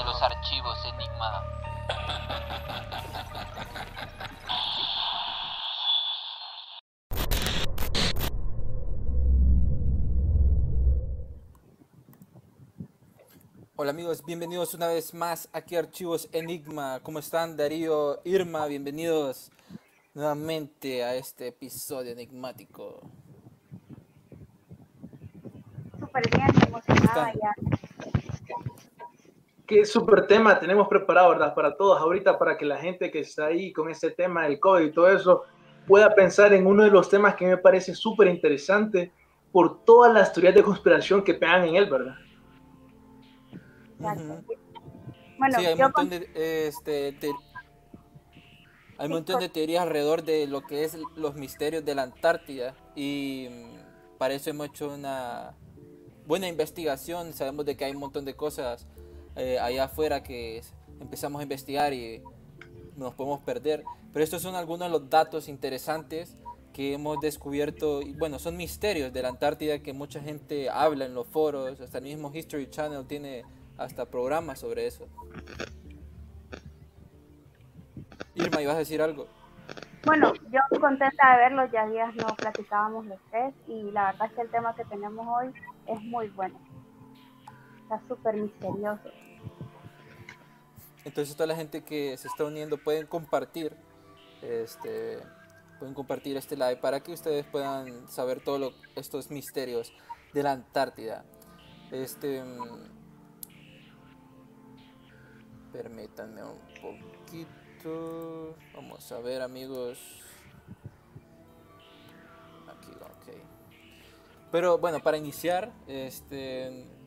De los archivos Enigma. Hola amigos, bienvenidos una vez más aquí a Archivos Enigma. ¿Cómo están Darío, Irma? Bienvenidos nuevamente a este episodio enigmático. Súper bien, emocionada ya. Qué súper tema tenemos preparado, ¿verdad? Para todos ahorita, para que la gente que está ahí con ese tema del COVID y todo eso pueda pensar en uno de los temas que me parece súper interesante por todas las teorías de conspiración que pegan en él, ¿verdad? Exacto. Bueno, sí, hay un montón con- de, este, te- hay un Sí, montón de teorías alrededor de lo que es los misterios de la Antártida y mm, para eso hemos hecho una buena investigación. Sabemos de que hay un montón de cosas eh, allá afuera que empezamos a investigar y nos podemos perder. Pero estos son algunos de los datos interesantes que hemos descubierto. Y bueno, son misterios de la Antártida que mucha gente habla en los foros. Hasta el mismo History Channel tiene hasta programas sobre eso. Irma, ¿ibas a decir algo? bueno, yo contenta de verlos, ya días no platicábamos los tres y la verdad es que el tema que tenemos hoy es muy bueno. Está súper misterioso. Entonces toda la gente que se está uniendo pueden compartir este pueden compartir este live para que ustedes puedan saber todos estos misterios de la Antártida. Este permítanme un poquito. Vamos a ver, amigos. Aquí, ok. Pero bueno, para iniciar, este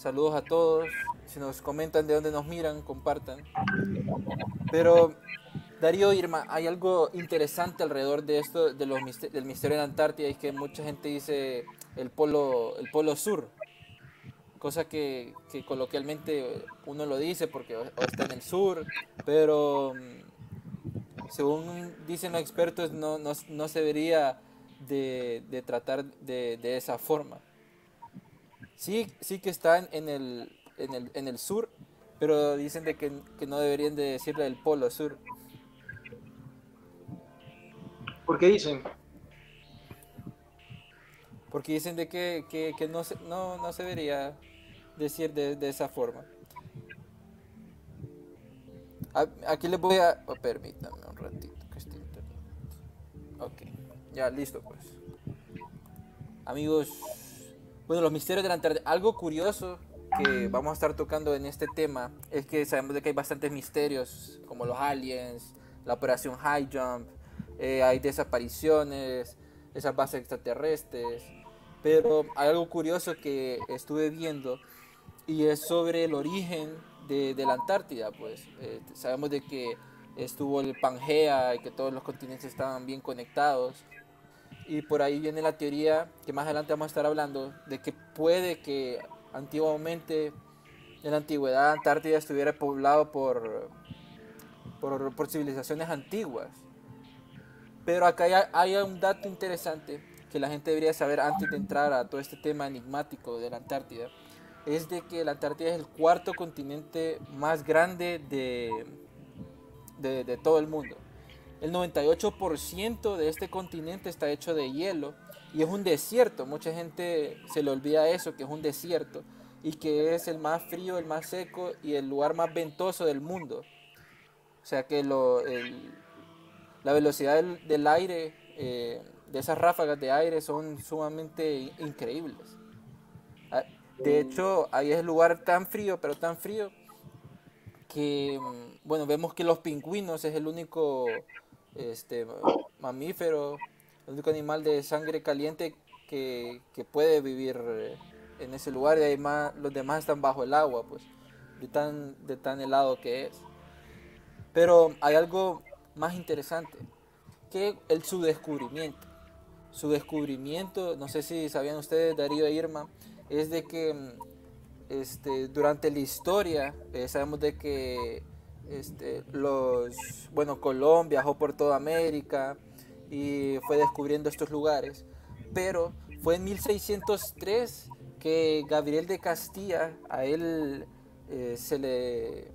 saludos a todos. Si nos comentan de dónde nos miran, compartan. Pero Darío Irma, hay algo interesante alrededor de esto, de los del misterio de la Antártida, es que mucha gente dice el polo, el polo sur, cosa que, coloquialmente uno lo dice porque está en el sur, pero mm, según dicen los expertos no, no, no se debería de, de tratar de, de esa forma. Sí, sí que está en, el, en, el, en el sur, pero dicen de que, que no deberían de decirle el polo sur. Porque dicen, Porque dicen de que, que, que no, se, no, no se debería decir de, de esa forma. A- Aquí les voy a... oh, permítanme un ratito que internet. Ok, ya listo pues. Amigos, bueno, los misterios de la Antártida. Algo curioso que vamos a estar tocando en este tema es que sabemos de que hay bastantes misterios, como los aliens, la operación High Jump, eh, hay desapariciones, esas bases extraterrestres. Pero hay algo curioso que estuve viendo y es sobre el origen de, de la Antártida. Pues Eh, sabemos de que estuvo el Pangea y que todos los continentes estaban bien conectados. Y por ahí viene la teoría que más adelante vamos a estar hablando de que puede que antiguamente en la antigüedad Antártida estuviera poblado por, por, civilizaciones antiguas. Pero acá hay, un dato interesante que la gente debería saber antes de entrar a todo este tema enigmático de la Antártida. Es de que la Antártida es el cuarto continente más grande de, de, de todo el mundo. El 98% de este continente está hecho de hielo y es un desierto. Mucha gente se le olvida eso, que es un desierto y que es el más frío, el más seco y el lugar más ventoso del mundo. O sea que lo, el- la velocidad del, del aire, eh, de esas ráfagas de aire son sumamente in- increíbles. Ah, De hecho, ahí es el lugar tan frío, pero tan frío, que, mm, bueno, vemos que los pingüinos es el único este, mamífero, el único animal de sangre caliente que, que puede vivir eh, en ese lugar y hay más, los demás están bajo el agua, pues, de tan, de tan helado que es. Pero hay algo más interesante, que el, su descubrimiento. Su descubrimiento, no sé si sabían ustedes, Darío e Irma, es de que mm, este, durante la historia eh, sabemos de que este, los, bueno, Colón viajó por toda América y fue descubriendo estos lugares, pero fue en 1603 que Gabriel de Castilla, a él eh, se, le,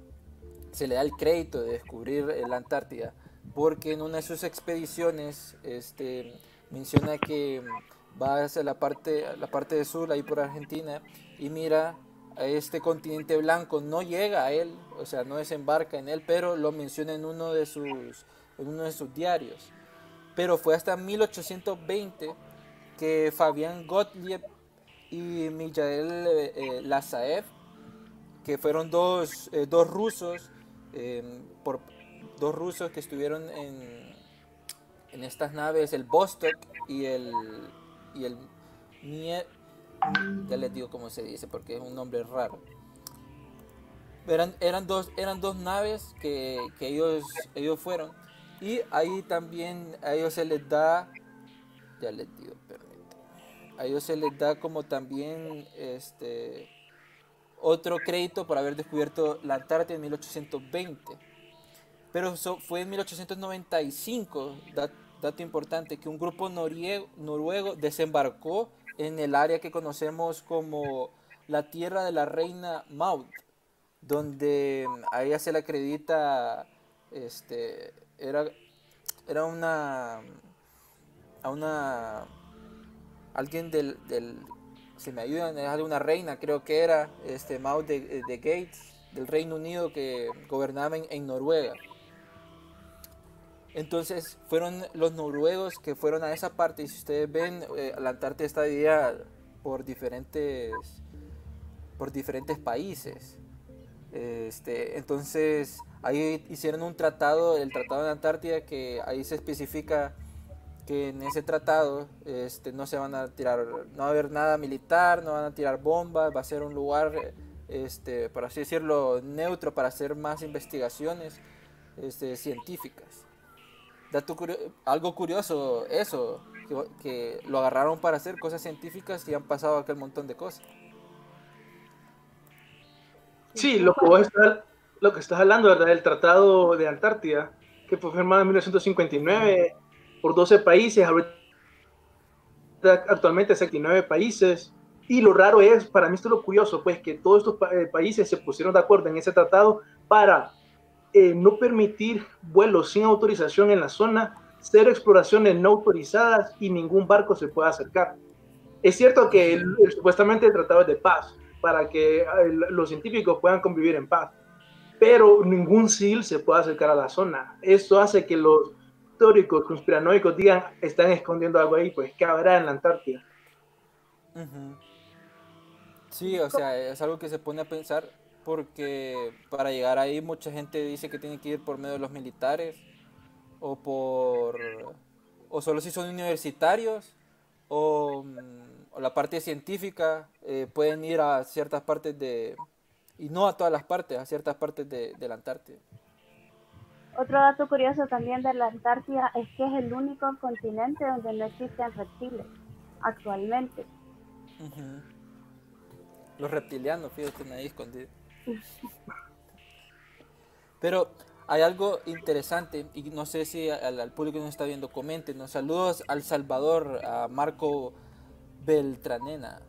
se le da el crédito de descubrir la Antártida, porque en una de sus expediciones este, menciona que va hacia la parte, la parte de sur, ahí por Argentina, y mira este continente blanco, no llega a él, o sea, no desembarca en él, pero lo menciona en uno de sus, en uno de sus diarios. Pero fue hasta 1820 que Fabián Gottlieb y Mijael eh, eh, Lazaev, que fueron dos, eh, dos rusos, por, dos rusos que estuvieron en, en estas naves, el Vostok y el, y el ya les digo cómo se dice porque es un nombre raro. Eran, eran, dos, eran dos naves que, que ellos, ellos fueron. Y ahí también a ellos se les da, ya les digo, a ellos se les da como también este otro crédito por haber descubierto la Antártida en 1820. Pero eso fue en 1895, dato importante, que un grupo noruego desembarcó en el área que conocemos como la tierra de la reina Maud, donde a ella se le acredita, este, era, era una, a una, alguien del, del, si me ayudan, es una reina, creo que era, este, Maud de, de Gates, del Reino Unido que gobernaba en Noruega. Entonces fueron los noruegos que fueron a esa parte y si ustedes ven, eh, la Antártida está dividida por diferentes, por diferentes países. Este, entonces ahí hicieron un tratado, el Tratado de Antártida, que ahí se especifica que en ese tratado este, no se van a tirar, no va a haber nada militar, no van a tirar bombas, va a ser un lugar, este, por así decirlo, neutro para hacer más investigaciones este, científicas algo curioso eso, que, lo agarraron para hacer cosas científicas y han pasado aquel montón de cosas. Sí, lo que estás, lo que estás hablando, ¿verdad? El Tratado de Antártida, que fue firmado en 1959 por 12 países, actualmente 69 países. Y lo raro es, para mí esto es lo curioso, pues que todos estos eh, países se pusieron de acuerdo en ese tratado para eh, no permitir vuelos sin autorización en la zona, cero exploraciones no autorizadas y ningún barco se pueda acercar. Es cierto que supuestamente el tratado es de paz, para que eh, los científicos puedan convivir en paz, pero ningún civil se puede acercar a la zona. Esto hace que los teóricos conspiranoicos digan, están escondiendo algo ahí, pues, ¿qué habrá en la Antártida? Sí, o sea, es algo que se pone a pensar porque para llegar ahí mucha gente dice que tiene que ir por medio de los militares o por o solo si son universitarios o, mm, la parte científica eh, pueden ir a ciertas partes de y no a todas las partes a ciertas partes de, la Antártida. Otro dato curioso también de la Antártida es que es el único continente donde no existen reptiles actualmente. Los reptilianos fíjate ahí escondidos pero hay algo interesante y no sé si al, público que nos está viendo comenten. Saludos al Salvador, a Marco Beltranena.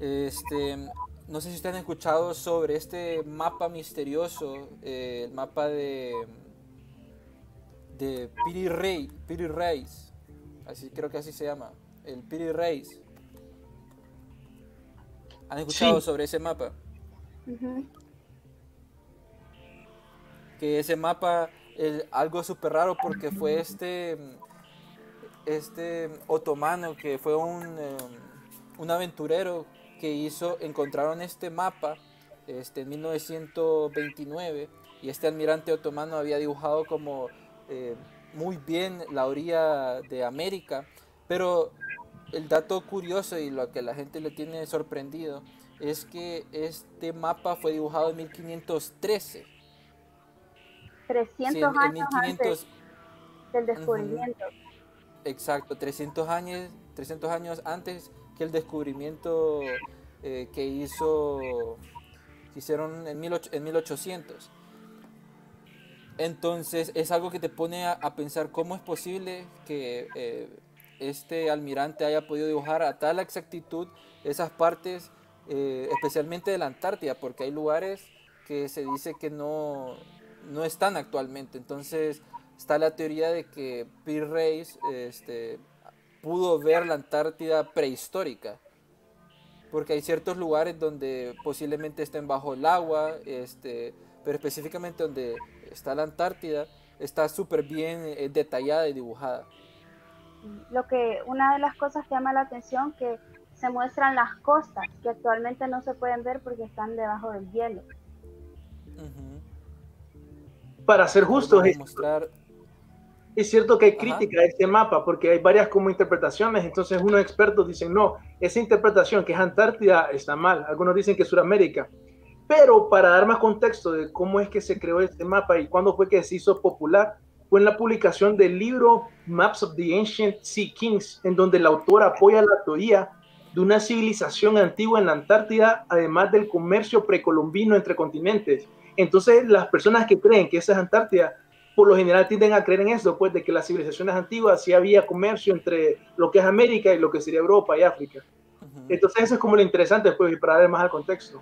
Este, no sé si ustedes han escuchado sobre este mapa misterioso, eh, el mapa de de Piri Rey, Piri Reis, así creo que así se llama, el Piri Reis. ¿Han escuchado sobre ese mapa? Que ese mapa es algo súper raro porque fue este, este otomano que fue un, em, un aventurero que hizo, encontraron este mapa este, en 1929 y este almirante otomano había dibujado como eh, muy bien la orilla de América, pero el dato curioso y lo que la gente le tiene sorprendido es que este mapa fue dibujado en 1513. 300 Sí, en- en años 1500 antes del descubrimiento. Exacto, 300 años, 300 años antes que el descubrimiento eh, que hizo, que hicieron en, 18 en 1800. Entonces es algo que te pone a, a pensar cómo es posible que eh, este almirante haya podido dibujar a tal exactitud esas partes, eh, especialmente de la Antártida, porque hay lugares que se dice que no, no están actualmente. Entonces está la teoría de que Peter Reis este, pudo ver la Antártida prehistórica. Porque hay ciertos lugares donde posiblemente estén bajo el agua, este, pero específicamente donde está la Antártida, está súper bien eh, detallada y dibujada. Lo que una de las cosas que llama la atención que se muestran las costas que actualmente no se pueden ver porque están debajo del hielo. Para ser justos, es, mostrar es cierto que hay Ajá. crítica a este mapa porque hay varias como interpretaciones, entonces unos expertos dicen, no, esa interpretación que es Antártida está mal, algunos dicen que es Sudamérica, pero para dar más contexto de cómo es que se creó este mapa y cuándo fue que se hizo popular, fue en la publicación del libro Maps of the Ancient Sea Kings, en donde el autor apoya la teoría de una civilización antigua en la Antártida, además del comercio precolombino entre continentes. Entonces, las personas que creen que esa es Antártida, por lo general tienden a creer en eso, pues de que las civilizaciones antiguas sí había comercio entre lo que es América y lo que sería Europa y África. Entonces, eso es como lo interesante, pues, y para dar más al contexto.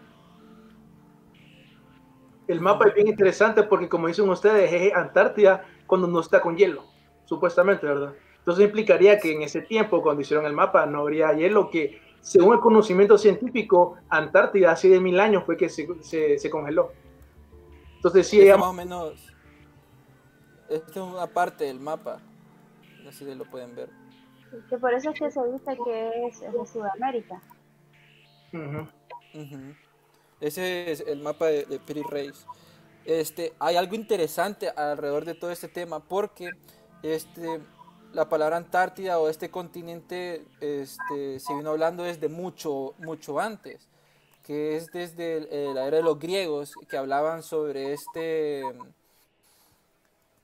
El mapa es bien interesante porque, como dicen ustedes, es Antártida cuando no está con hielo, supuestamente, ¿verdad? Entonces implicaría que en ese tiempo, cuando hicieron el mapa, no habría hielo, que según el conocimiento científico, Antártida hace de mil años fue que se, se, se congeló. Entonces sí, digamos, más o menos. Esto es una parte del mapa. No sé si lo pueden ver. Que por eso es que se dice que es, es de Sudamérica. ujú. Ujú. Ese es el mapa de, de Piri Reis. Este, hay algo interesante alrededor de todo este tema porque este, la palabra Antártida o este continente este, se vino hablando desde mucho, mucho antes, que es desde eh, la era de los griegos que hablaban sobre este,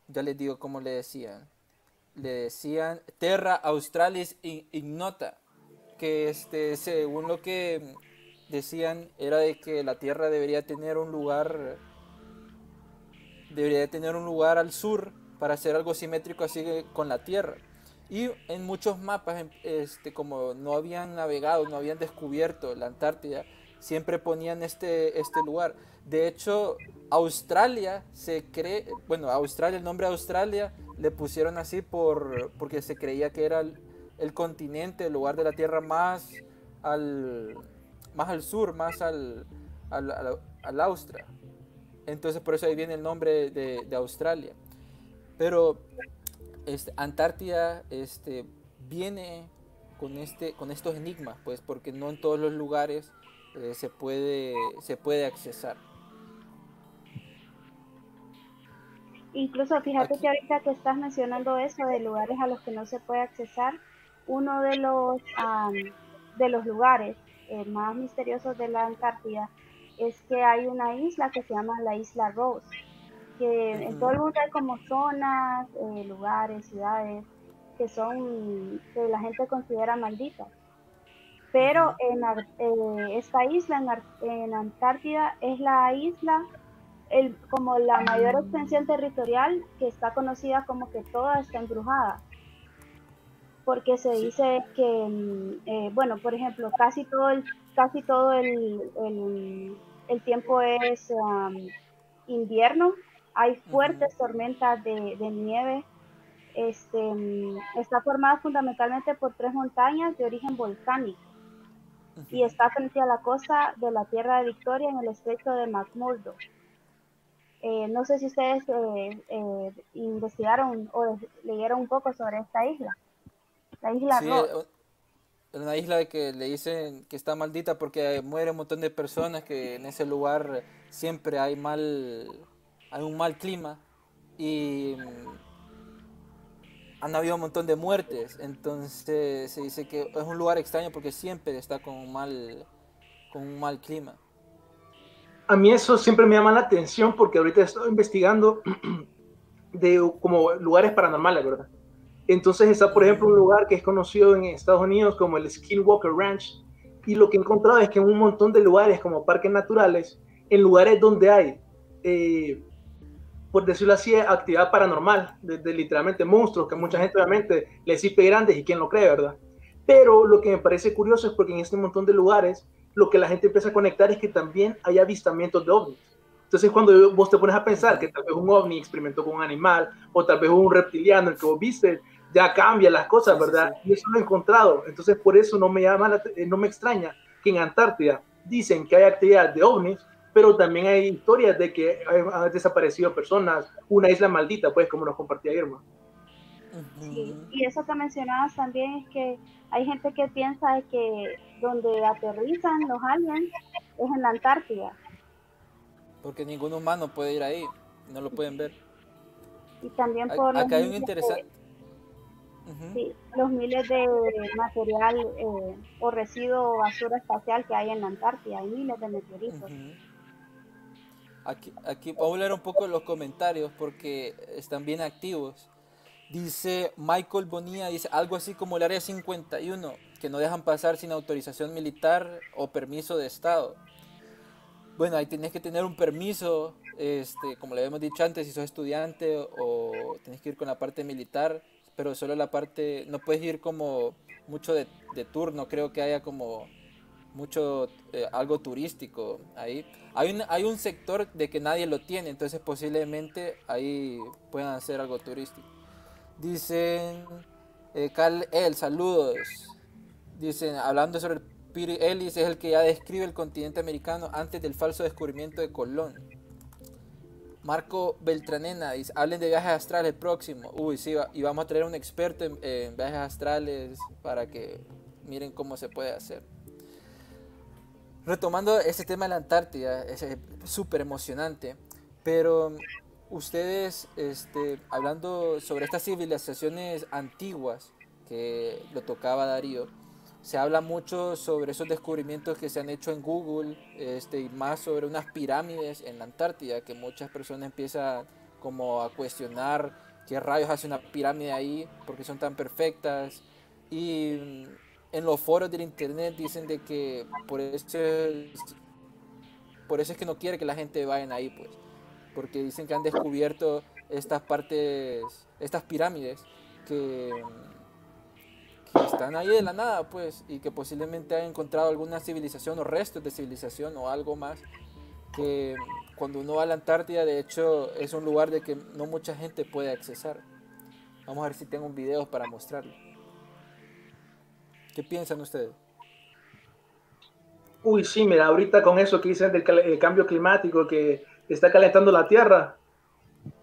ya les digo cómo le decían, le decían Terra Australis Ignota, que este, según lo que decían era de que la Tierra debería tener un lugar debería tener un lugar al sur para hacer algo simétrico así con la Tierra. Y en muchos mapas, em- este, como no habían navegado, no habían descubierto la Antártida, siempre ponían este, este lugar. De hecho, Australia se cree, bueno, Australia, el nombre Australia le pusieron así por, porque se creía que era el, continente, el lugar de la Tierra más al, más al sur, más al, al, al, al. Entonces por eso ahí viene el nombre de, de Australia. Pero este, Antártida este, viene con, este, con estos enigmas, pues porque no en todos los lugares eh, se, puede, se puede accesar. Incluso fíjate Aquí. que ahorita que estás mencionando eso de lugares a los que no se puede accesar, uno de los am, de los lugares eh, más misteriosos de la Antártida es que hay una isla que se llama la isla Rose, que en todo el mundo hay como zonas, eh, lugares, ciudades que son que la gente considera malditas. Pero en eh, esta isla en, Ar- en Antártida es la isla el, como la mayor extensión territorial que está conocida como que toda está embrujada. Porque se dice que, mm, eh, bueno, por ejemplo, casi todo el, casi todo el, el- el tiempo es invierno, hay fuertes tormentas de, de nieve. Este, mm, está formada fundamentalmente por tres montañas de origen volcánico y está frente a la costa de la Tierra de Victoria en el estrecho de McMurdo. Eh, no sé si ustedes eh, eh, investigaron o leyeron un poco sobre esta isla. La isla Sí, Ross. eh, una isla que le dicen que está maldita porque muere un montón de personas, que en ese lugar siempre hay mal, hay un mal clima y mm, han habido un montón de muertes. Entonces se dice que es un lugar extraño porque siempre está con un mal, con un mal clima. A mí eso siempre me llama la atención porque ahorita estoy investigando de como lugares paranormales, ¿verdad? Entonces está, por ejemplo, un lugar que es conocido en Estados Unidos como el Skinwalker Ranch. Y lo que he encontrado es que en un montón de lugares como parques naturales, en lugares donde hay eh, por decirlo así, actividad paranormal, de, literalmente monstruos, que mucha gente obviamente les dice grandes y quién lo cree, ¿verdad? Pero lo que me parece curioso es porque en este montón de lugares lo que la gente empieza a conectar es que también hay avistamientos de ovnis. Entonces cuando vos te pones a pensar que tal vez un ovni experimentó con un animal o tal vez un reptiliano el que vos viste, ya cambia las cosas, ¿verdad? Y eso lo he encontrado. Entonces por eso no me llama, no me extraña que en Antártida dicen que hay actividad de ovnis, pero también hay historias de que han desaparecido personas, una isla maldita, pues, como nos compartía Irma. Sí, y eso que mencionabas también es que hay gente que piensa que donde aterrizan los aliens es en la Antártida. Porque ningún humano puede ir ahí, no lo pueden ver. Y también por... Acá hay un interesante... Sí, los miles de material eh, o residuo basura espacial que hay en la Antártida, hay miles de meteoritos. Aquí, aquí voy a leer un poco los comentarios porque están bien activos. Dice Michael Bonilla, dice algo así como el área 51, que no dejan pasar sin autorización militar o permiso de Estado. Bueno, ahí tienes que tener un permiso, este, como le habíamos dicho antes, si sos estudiante o tienes que ir con la parte militar, pero solo la parte, no puedes ir como mucho de, de turno, creo que haya como mucho eh, algo turístico ahí. Hay un, hay un sector de que nadie lo tiene, entonces posiblemente ahí puedan hacer algo turístico. Dicen, eh, Carl El, saludos. Dicen, hablando sobre Peter Ellis, es el que ya describe el continente americano antes del falso descubrimiento de Colón. Marco Beltranena dice, hablen de viajes astrales próximo. Uy, sí, y vamos a traer un experto en viajes astrales para que miren cómo se puede hacer. Retomando ese tema de la Antártida, es súper emocionante, pero ustedes, este, hablando sobre estas civilizaciones antiguas que lo tocaba Darío, se habla mucho sobre esos descubrimientos que se han hecho en Google, este, y más sobre unas pirámides en la Antártida, que muchas personas empiezan como a cuestionar qué rayos hace una pirámide ahí, porque son tan perfectas, y en los foros del internet dicen de que por eso es, por eso es que no quiere que la gente vaya ahí, pues. Porque dicen que han descubierto estas partes, estas pirámides que, están ahí de la nada, pues, y que posiblemente han encontrado alguna civilización o restos de civilización o algo más. Que cuando uno va a la Antártida, de hecho, es un lugar de que no mucha gente puede accesar. Vamos a ver si tengo un video para mostrarlo. ¿Qué piensan ustedes? Uy, sí, mira, ahorita con eso que dicen del cambio climático que está calentando la Tierra,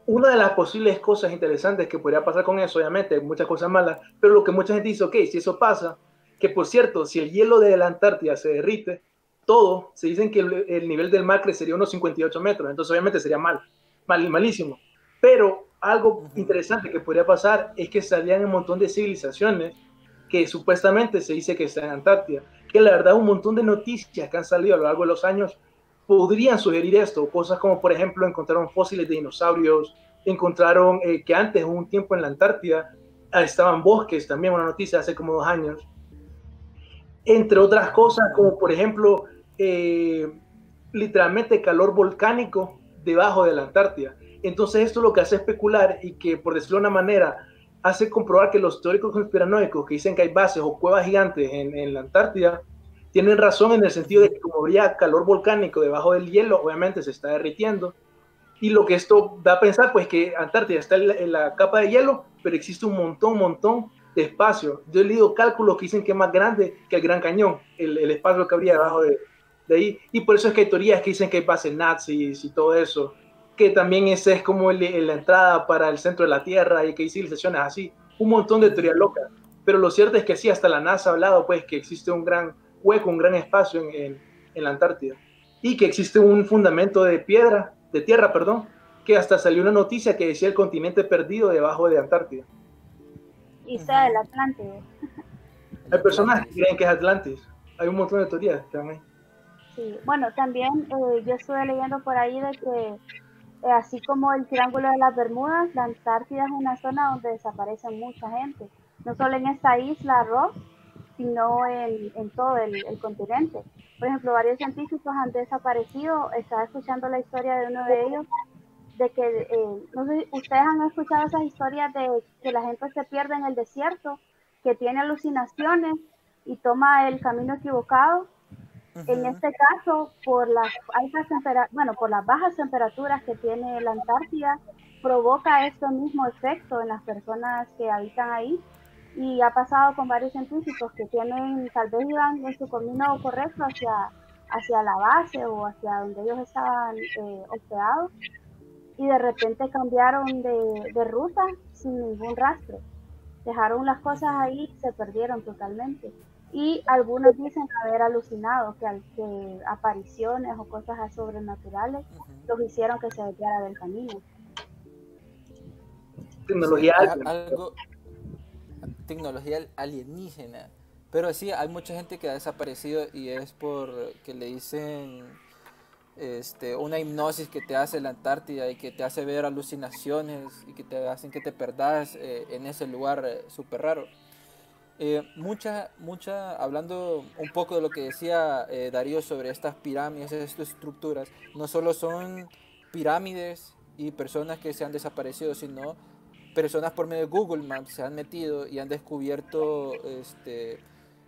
una de las posibles cosas interesantes que podría pasar con eso, obviamente, muchas cosas malas, pero lo que mucha gente dice, ok, si eso pasa, que por cierto, si el hielo de la Antártida se derrite, todo, se dicen que el, nivel del mar crecería unos 58 metros, entonces obviamente sería mal, mal malísimo. Pero algo interesante que podría pasar es que salían un montón de civilizaciones que supuestamente se dice que está en Antártida, que la verdad un montón de noticias que han salido a lo largo de los años podrían sugerir esto, cosas como por ejemplo encontraron fósiles de dinosaurios, encontraron eh, que antes, un tiempo en la Antártida, estaban bosques, también una noticia hace como dos años, entre otras cosas como por ejemplo eh, literalmente calor volcánico debajo de la Antártida. Entonces esto lo que hace especular y que por decirlo de una manera hace comprobar que los teóricos conspiranoicos que dicen que hay bases o cuevas gigantes en, la Antártida tienen razón en el sentido de que como habría calor volcánico debajo del hielo, obviamente se está derritiendo. Y lo que esto da a pensar, pues que Antártida está en la, capa de hielo, pero existe un montón, montón de espacio. Yo he leído cálculos que dicen que es más grande que el Gran Cañón, el, espacio que habría debajo de, de, ahí. Y por eso es que hay teorías que dicen que hay bases nazis y todo eso que también ese es como la entrada para el centro de la Tierra y que hay civilizaciones así, un montón de teorías locas. Pero lo cierto es que sí, hasta la NASA ha hablado pues que existe un gran hueco, un gran espacio en, en, la Antártida y que existe un fundamento de piedra, de tierra, perdón, que hasta salió una noticia que decía el continente perdido debajo de Antártida. y sea el Atlántico. Hay personas que creen que es Atlantis. Hay un montón de teorías también. Sí, bueno, también eh, yo estuve leyendo por ahí de que así como el Triángulo de las Bermudas, la Antártida es una zona donde desaparece mucha gente, no solo en esta isla Ross, sino en, todo el, el continente. Por ejemplo, varios científicos han desaparecido, estaba escuchando la historia de uno de ellos, de que, eh, no sé, ustedes han escuchado esas historias de que la gente se pierde en el desierto, que tiene alucinaciones y toma el camino equivocado. En este caso, por las altas bueno, por las bajas temperaturas que tiene la Antártida, provoca este mismo efecto en las personas que habitan ahí. Y ha pasado con varios científicos que tienen, tal vez iban en su camino correcto hacia, hacia la base o hacia donde ellos estaban eh, hospedados y de repente cambiaron de, de ruta sin ningún rastro. Dejaron las cosas ahí y se perdieron totalmente. Y algunos dicen haber alucinado, que, al- que apariciones o cosas sobrenaturales los hicieron que se desviara del camino. Tecnología Sí, alta. algo tecnología alienígena pero sí hay mucha gente que ha desaparecido y es por que le dicen este una hipnosis que te hace la Antártida y que te hace ver alucinaciones y que te hacen que te perdas eh, en ese lugar eh, súper raro Eh, mucha, mucha, hablando un poco de lo que decía eh, Darío sobre estas pirámides, estas estructuras, no solo son pirámides y personas que se han desaparecido, sino personas por medio de Google Maps se han metido y han descubierto este,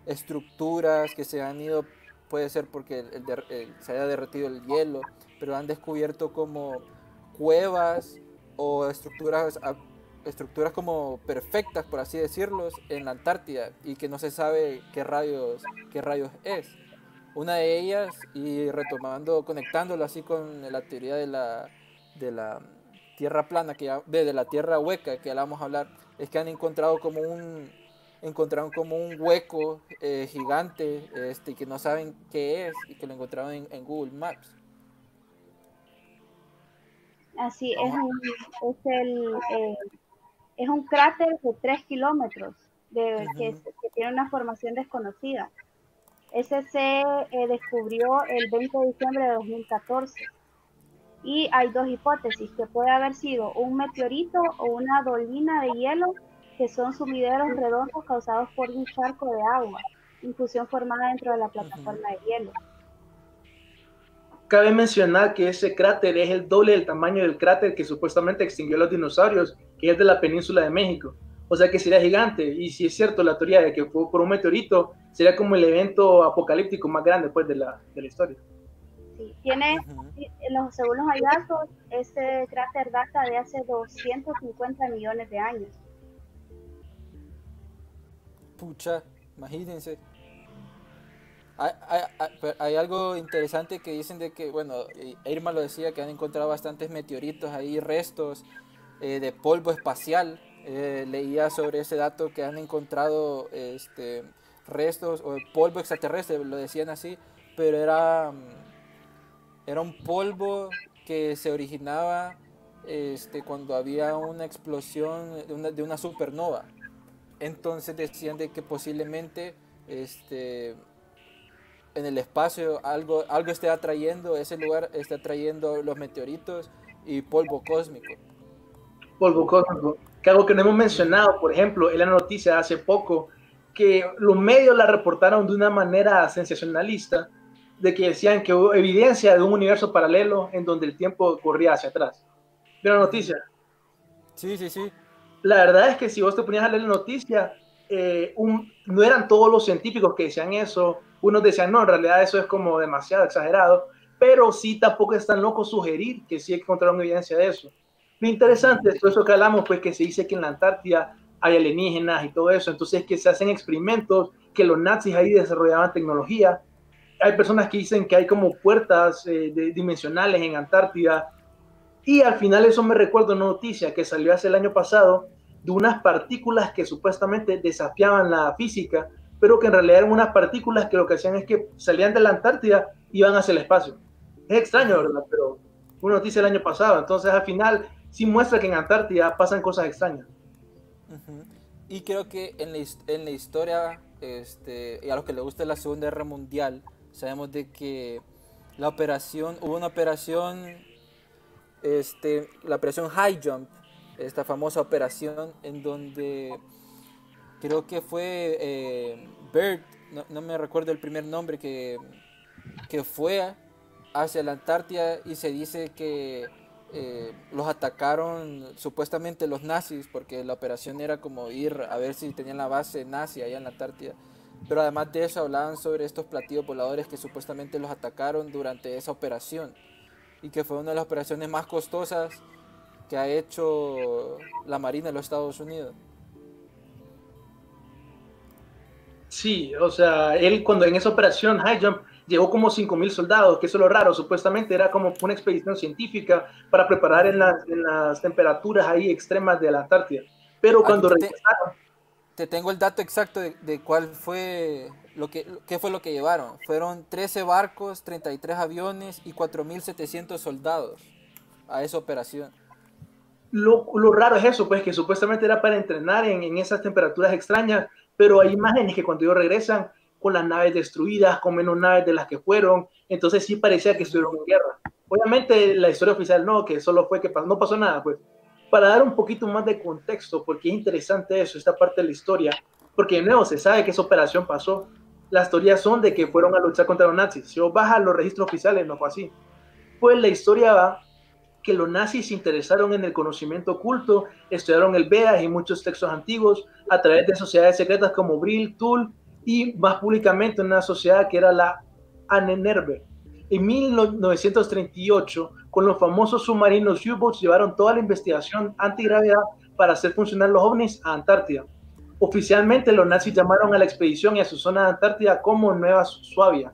estructuras que se han ido, puede ser porque el- el se haya derretido el hielo, pero han descubierto como cuevas o estructuras, estructuras como perfectas, por así decirlo, en la Antártida y que no se sabe qué rayos, qué rayos es. Una de ellas, y retomando, conectándolo así con la teoría de la, de la tierra plana, que ya- de, de la tierra hueca que ya la vamos a hablar, es que han encontrado como un encontraron como un hueco eh, gigante este, que no saben qué es y que lo encontraron en, en Google Maps. Así es, un, es, el, eh, es un cráter de 3 kilómetros de, que, tiene una formación desconocida. Ese se eh, descubrió el 20 de diciembre de 2014. Y hay dos hipótesis, que puede haber sido un meteorito o una dolina de hielo, que son sumideros redondos causados por un charco de agua, infusión formada dentro de la plataforma de hielo. Cabe mencionar que ese cráter es el doble del tamaño del cráter que supuestamente extinguió a los dinosaurios, que es de la península de México. O sea que sería gigante. Y si es cierto la teoría de que fue por un meteorito, sería como el evento apocalíptico más grande pues, de, la, de la historia. Sí, tiene, en los, según los hallazgos, este cráter data de hace 250 millones de años. Pucha, imagínense. Hay, hay- hay- algo interesante que dicen de que, bueno, eh, Irma lo decía, que han encontrado bastantes meteoritos ahí, restos eh, de polvo espacial. Eh, leía sobre ese dato que han encontrado este, restos o polvo extraterrestre, lo decían así, pero era, mm, era un polvo que se originaba este, cuando había una explosión de una, de una supernova. Entonces decían de que posiblemente este, en el espacio algo, algo esté atrayendo, ese lugar está atrayendo los meteoritos y polvo cósmico. Polvo cósmico, que algo que no hemos mencionado, por ejemplo, en la noticia de hace poco, que los medios la reportaron de una manera sensacionalista, de que decían que hubo evidencia de un universo paralelo en donde el tiempo corría hacia atrás. ¿Vieron la noticia? Sí, sí, sí. La verdad es que si vos te ponías a leer la noticia, eh, un- no eran todos los científicos que decían eso, unos decían, no, en realidad eso es como demasiado exagerado, pero sí tampoco es tan loco sugerir que sí encontraron evidencia de eso. Lo interesante de todo eso que hablamos, pues que se dice que en la Antártida hay alienígenas y todo eso, entonces que se hacen experimentos, que los nazis ahí desarrollaban tecnología. Hay personas que dicen que hay como puertas eh, de- dimensionales en Antártida. Y al final eso me recuerda una noticia que salió hace el año pasado de unas partículas que supuestamente desafiaban la física, pero que en realidad eran unas partículas que lo que hacían es que salían de la Antártida y iban hacia el espacio. Es extraño, ¿verdad? Pero una noticia del año pasado. Entonces al final sí muestra que en Antártida pasan cosas extrañas. Y creo que en la, en la historia, este, y a los que les gusta la Segunda Guerra Mundial, sabemos de que la operación, hubo una operación, este, la operación High Jump, esta famosa operación en donde creo que fue eh, Bert, no, no me recuerdo el primer nombre, que, que fue hacia la Antártida y se dice que eh, los atacaron supuestamente los nazis, porque la operación era como ir a ver si tenían la base nazi allá en la Antártida. Pero además de eso hablaban sobre estos platillos voladores que supuestamente los atacaron durante esa operación y que fue una de las operaciones más costosas que ha hecho la Marina de los Estados Unidos. Sí, o sea, él cuando en esa operación High Jump llegó como 5.000 soldados, que eso es lo raro, supuestamente era como una expedición científica para preparar en las, en las temperaturas ahí extremas de la Antártida. Pero cuando te- regresaron, Te tengo el dato exacto de, de cuál fue lo que qué fue lo que llevaron. Fueron 13 barcos, 33 aviones y 4.700 soldados a esa operación. lo, lo raro es eso, pues que supuestamente era para entrenar en, en esas temperaturas extrañas, pero hay imágenes que cuando ellos regresan con las naves destruidas, con menos naves de las que fueron, entonces sí parecía que estuvieron en guerra. Obviamente la historia oficial no, que solo fue que pas- no pasó nada, pues. Para dar un poquito más de contexto, porque es interesante eso, esta parte de la historia, porque de nuevo se sabe que esa operación pasó. Las teorías son de que fueron a luchar contra los nazis. Si vos bajas los registros oficiales, no fue así. Pues la historia va que los nazis se interesaron en el conocimiento oculto, estudiaron el Vedas y muchos textos antiguos a través de sociedades secretas como Brill, Tull y más públicamente una sociedad que era la Annenerbe. En 1938, con los famosos submarinos U-boats, llevaron toda la investigación antigravedad para hacer funcionar los ovnis a Antártida. Oficialmente, los nazis llamaron a la expedición y a su zona de Antártida como Nueva Suabia.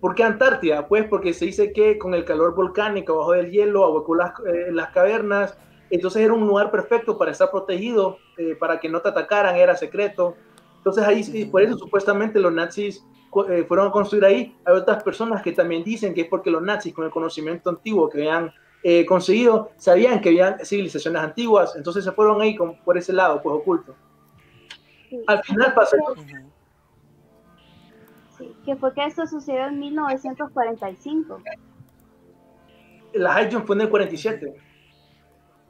¿Por qué Antártida? Pues porque se dice que con el calor volcánico bajo del hielo, ahuecó las, eh, las cavernas, entonces era un lugar perfecto para estar protegido, eh, para que no te atacaran, era secreto. Entonces ahí, sí, por eso supuestamente los nazis eh, fueron a construir ahí. Hay otras personas que también dicen que es porque los nazis con el conocimiento antiguo que habían eh, conseguido, sabían que habían civilizaciones antiguas, entonces se fueron ahí con- por ese lado, pues oculto. Sí. Al final pasó... Sí, que fue que esto sucedió en 1945. La High Jump fue en el 47,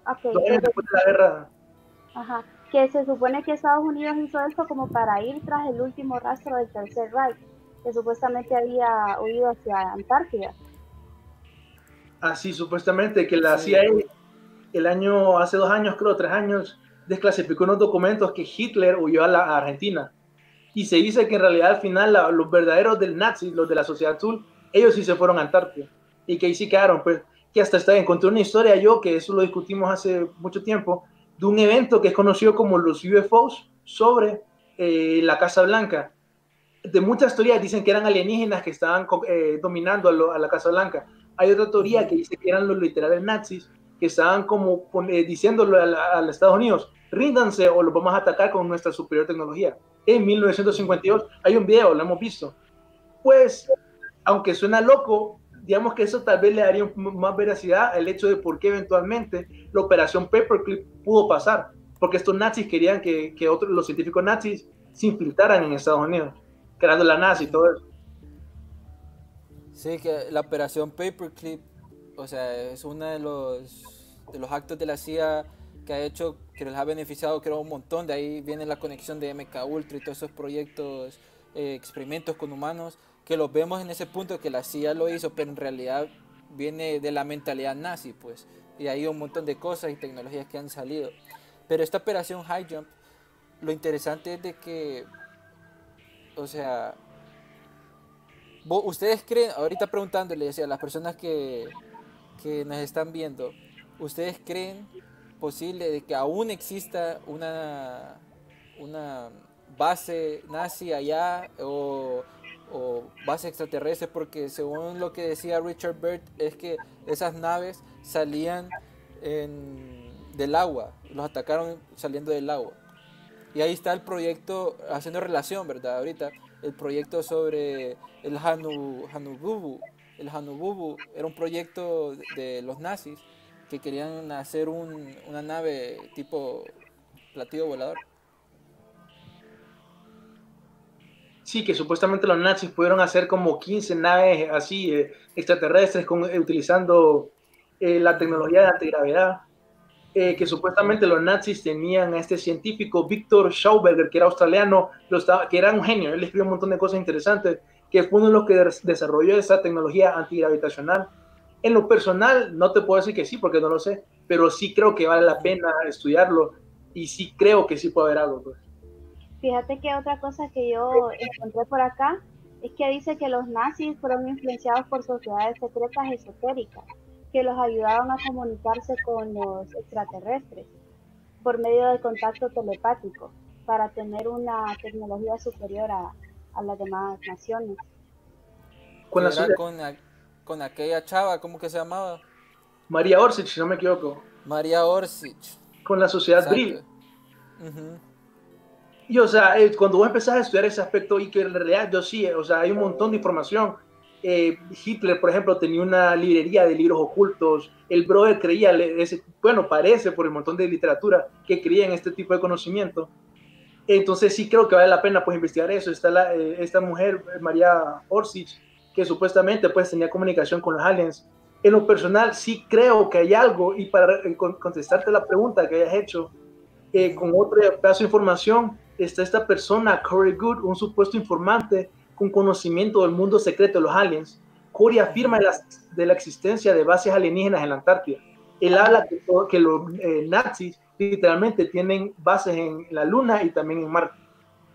Ok, dos años pero- después de la guerra. Ajá, que se supone que Estados Unidos hizo esto como para ir tras el último rastro del Tercer Reich, que supuestamente había huido hacia Antártida. Así, supuestamente, que la Sí. CIA el año, hace dos años, creo, tres años, desclasificó unos documentos que Hitler huyó a la a Argentina. Y se dice que en realidad al final la- los verdaderos del nazi, los de la sociedad azul, ellos sí se fueron a Antártida. Y que ahí sí quedaron, pues, que hasta está, encontré una historia yo, que eso lo discutimos hace mucho tiempo, de un evento que es conocido como los UFOs sobre eh, la Casa Blanca. De muchas teorías dicen que eran alienígenas que estaban eh, dominando a, la Casa Blanca. Hay otra teoría que dice que eran los literales nazis que estaban como eh, la- a los Estados Unidos, ríndanse o los vamos a atacar con nuestra superior tecnología. En 1952 hay un video, lo hemos visto. Pues, aunque suena loco, digamos que eso tal vez le daría más veracidad al hecho de por qué eventualmente la operación Paperclip pudo pasar. Porque estos nazis querían que, que otros, los científicos nazis se infiltraran en Estados Unidos, creando la nazi y todo eso. Sí, que la operación Paperclip, o sea, es uno de los, de los actos de la CIA que ha hecho, que les ha beneficiado, creo, un montón. De ahí viene la conexión de MK Ultra y todos esos proyectos, eh, experimentos con humanos, que los vemos en ese punto que la CIA lo hizo, pero en realidad viene de la mentalidad nazi, pues. Y hay un montón de cosas y tecnologías que han salido. Pero esta operación High Jump, lo interesante es de que, o sea, Vo- ¿Ustedes creen, ahorita preguntándole a las personas que, que nos están viendo, ¿ustedes creen posible de que aún exista una, una base nazi allá o, o base extraterrestre? Porque según lo que decía Richard Byrd, es que esas naves salían del agua, los atacaron saliendo del agua. Y ahí está el proyecto, haciendo relación, ¿verdad? Ahorita, el proyecto sobre el Hanu, Hanububu. El Hanububu era un proyecto de, los nazis que querían hacer un- una nave tipo platillo volador. Sí, que supuestamente los nazis pudieron hacer como 15 naves así eh, extraterrestres con, eh, utilizando eh, la tecnología de antigravedad. eh, que supuestamente los nazis tenían a este científico Víctor Schauberger, que era australiano, lo estaba- que era un genio, él escribió un montón de cosas interesantes, que fue uno de los que des- desarrolló esa tecnología antigravitacional. En lo personal, no te puedo decir que sí, porque no lo sé, pero sí creo que vale la pena estudiarlo y sí creo que sí puede haber algo. pues. Fíjate que otra cosa que yo encontré por acá es que dice que los nazis fueron influenciados por sociedades secretas esotéricas que los ayudaron a comunicarse con los extraterrestres por medio del contacto telepático para tener una tecnología superior a, a las demás naciones. Con la con, a- con aquella chava, ¿cómo que se llamaba? María Orsic, si no me equivoco, María Orsic. con la sociedad. Brill. Y o sea, eh, cuando vos empezás a estudiar ese aspecto y que en realidad yo sí, eh, o sea, hay un montón de información. Eh, Hitler, por ejemplo, tenía una librería de libros ocultos. El brother creía, le- ese, bueno, parece por el montón de literatura que creía en este tipo de conocimiento. Entonces sí creo que vale la pena pues investigar eso. Está la, eh, esta mujer, eh, María Orsic, que supuestamente pues tenía comunicación con los aliens. En lo personal sí creo que hay algo y para eh, con- contestarte la pregunta que hayas hecho, eh, con otro pedazo de información, está esta persona, Corey Good, un supuesto informante con conocimiento del mundo secreto de los aliens. Corey afirma de la, de la existencia de bases alienígenas en la Antártida. Él habla que, que los eh, nazis literalmente tienen bases en la Luna y también en Marte.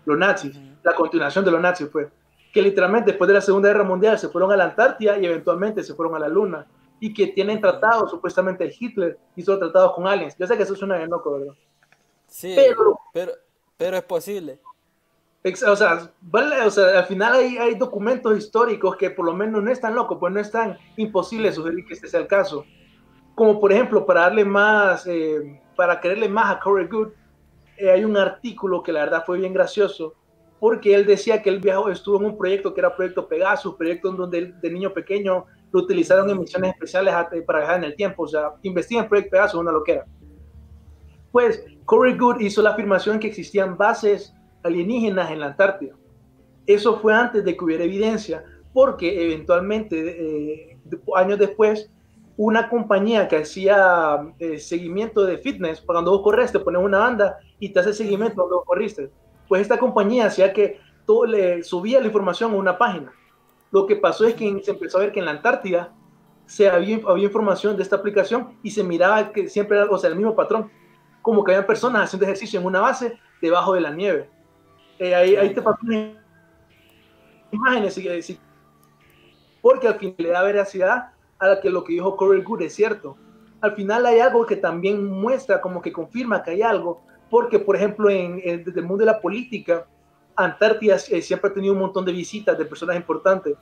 Los nazis, la continuación de los nazis fue que literalmente después de la Segunda Guerra Mundial se fueron a la Antártida y eventualmente se fueron a la Luna y que tienen tratados, supuestamente Hitler hizo tratados con aliens. Yo sé que eso es una de loco, ¿verdad? Sí, Pero- pero, pero es posible. O sea, vale, o sea, al final hay, hay documentos históricos que por lo menos no es tan loco, pues no es tan imposible sugerir que este sea el caso. Como por ejemplo, para darle más, eh, para quererle más a Corey Good, eh, hay un artículo que la verdad fue bien gracioso, porque él decía que él viajó, estuvo en un proyecto que era Proyecto Pegasus, proyecto en donde él, de niño pequeño lo utilizaron en misiones especiales para viajar en el tiempo. O sea, investiga en Proyecto Pegasus, una loquera. Pues Corey Good hizo la afirmación que existían bases alienígenas en la Antártida. Eso fue antes de que hubiera evidencia, porque eventualmente, eh, años después, una compañía que hacía eh, seguimiento de fitness, cuando vos corres, te pones una banda y te hace seguimiento cuando vos corriste. Pues esta compañía hacía que todo le subía la información a una página. Lo que pasó es que se empezó a ver que en la Antártida se había, había información de esta aplicación y se miraba que siempre era o sea, el mismo patrón, como que había personas haciendo ejercicio en una base debajo de la nieve. Eh, ahí, ahí te paso imágenes, porque al final le da veracidad a que lo que dijo Corey Good es cierto. Al final hay algo que también muestra, como que confirma que hay algo, porque por ejemplo en, en- desde el mundo de la política, Antártida eh, siempre ha tenido un montón de visitas de personas importantes,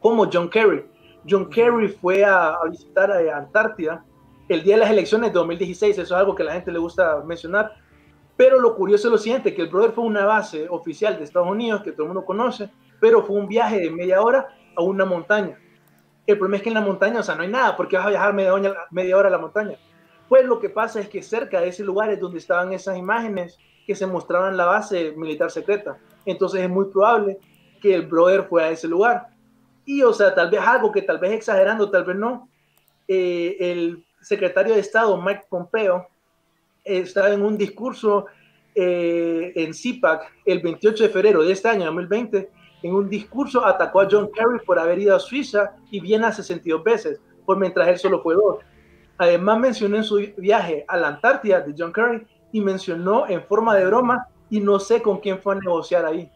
como John Kerry. John Kerry fue a, a visitar a Antártida el día de las elecciones de 2016, eso es algo que a la gente le gusta mencionar, pero lo curioso es lo siguiente, que el brother fue una base oficial de Estados Unidos, que todo el mundo conoce, pero fue un viaje de media hora a una montaña. El problema es que en la montaña, o sea, no hay nada, porque vas a viajar media hora, media hora a la montaña. Pues lo que pasa es que cerca de ese lugar es donde estaban esas imágenes que se mostraban la base militar secreta. Entonces es muy probable que el brother fue a ese lugar. Y, o sea, tal vez algo que tal vez exagerando, tal vez no, eh, el secretario de Estado, Mike Pompeo, estaba en un discurso eh, en CIPAC el 28 de febrero de este año, 2020, en un discurso atacó a John Kerry por haber ido a Suiza y Viena 62 veces, por mientras él solo fue dos. Además mencionó en su viaje a la Antártida de John Kerry y mencionó en forma de broma y no sé con quién fue a negociar ahí.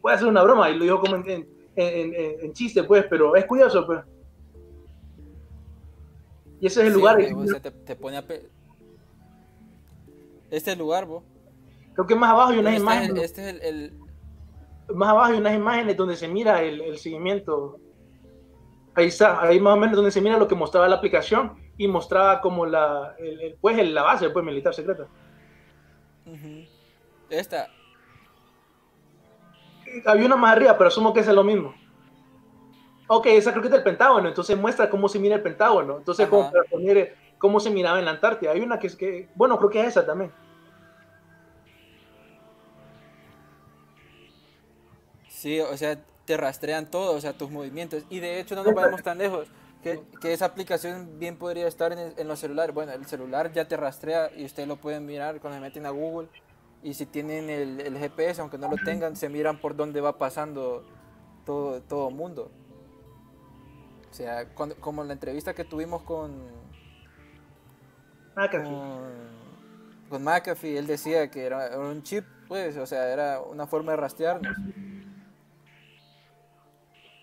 Puede ser una broma y lo dijo como en, en, en, en chiste, pues, pero es curioso, pues. Y ese es el Sí, lugar. que, o sea, te, te pone a pe- Este es el lugar, vos. Creo que más abajo hay unas Este es, imágenes. el, este es el, el- más abajo hay unas imágenes donde se mira el, el seguimiento. Ahí está, ahí más o menos donde se mira lo que mostraba la aplicación y mostraba como la, el, pues, la base pues, militar secreta. Esta. Había una más arriba, pero asumo que es lo mismo. Ok, esa creo que es del Pentágono, entonces muestra cómo se mira el Pentágono. Entonces, como para poner cómo se miraba en la Antártida. Hay una que es que, bueno, creo que es esa también. Sí, o sea, te rastrean todo, o sea, tus movimientos. Y de hecho no nos vayamos tan lejos, que, que esa aplicación bien podría estar en los celulares. Bueno, el celular ya te rastrea y ustedes lo pueden mirar cuando se meten a Google. Y si tienen el, el GPS, aunque no lo tengan, se miran por dónde va pasando todo, todo mundo. O sea, cuando- como en la entrevista que tuvimos con, sí. con, con McAfee, él decía que era, era un chip, pues, o sea, era una forma de rastrearnos.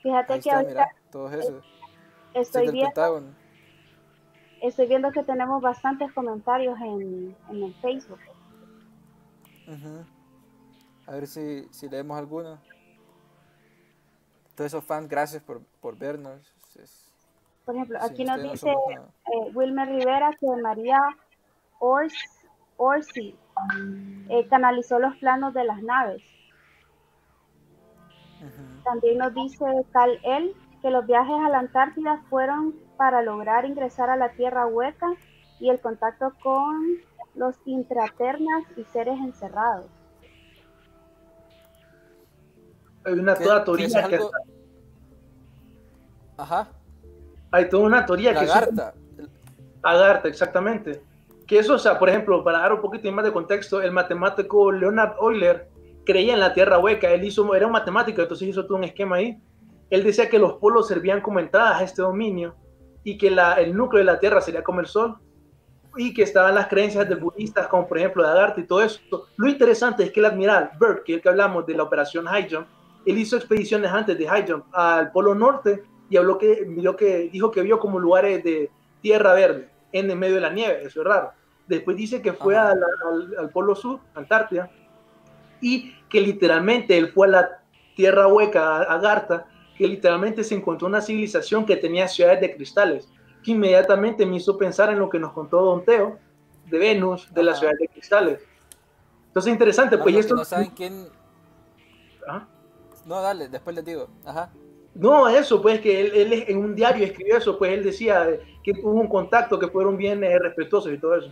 Fíjate Ahí que está, ahorita mira, todo eso. Es estoy viendo, Pentágono. estoy viendo que tenemos bastantes comentarios en, en el Facebook. A ver si, si leemos alguno. Todos esos fans, gracias por, por vernos. Es- Por ejemplo, aquí nos no dice eh, Wilmer Rivera que María Ors, Orsi eh, canalizó los planos de las naves. También nos dice Cal El que los viajes a la Antártida fueron para lograr ingresar a la Tierra hueca y el contacto con los intraternas y seres encerrados. Hay una Que- toda teoría es que Ajá, hay toda una teoría que lagarta. Agartha, exactamente. Que eso, o sea, por ejemplo, para dar un poquito más de contexto, el matemático Leonard Euler creía en la Tierra hueca. Él hizo, era un matemático, entonces hizo todo un esquema ahí. Él decía que los polos servían como entradas a este dominio y que la- el núcleo de la Tierra sería como el Sol y que estaban las creencias de budistas, como por ejemplo de Agartha y todo eso. Lo interesante es que el admiral Byrd, que es el que hablamos de la operación High Jump, él hizo expediciones antes de High Jump al Polo Norte y habló que, vio que dijo que vio como lugares de tierra verde en el medio de la nieve, eso es raro. Después dice que fue a la- al, al Polo Sur, Antártida, y que literalmente él fue a la tierra hueca, a Agartha, que literalmente se encontró una civilización que tenía ciudades de cristales, que inmediatamente me hizo pensar en lo que nos contó Don Teo de Venus, de las Ajá. ciudades de cristales. Entonces interesante, pues y los que esto... no saben quién... Ajá. No, dale, después les digo. Ajá. No, eso, pues que él, él en un diario escribió eso, pues él decía que hubo un contacto, que fueron bien eh, respetuosos y todo eso.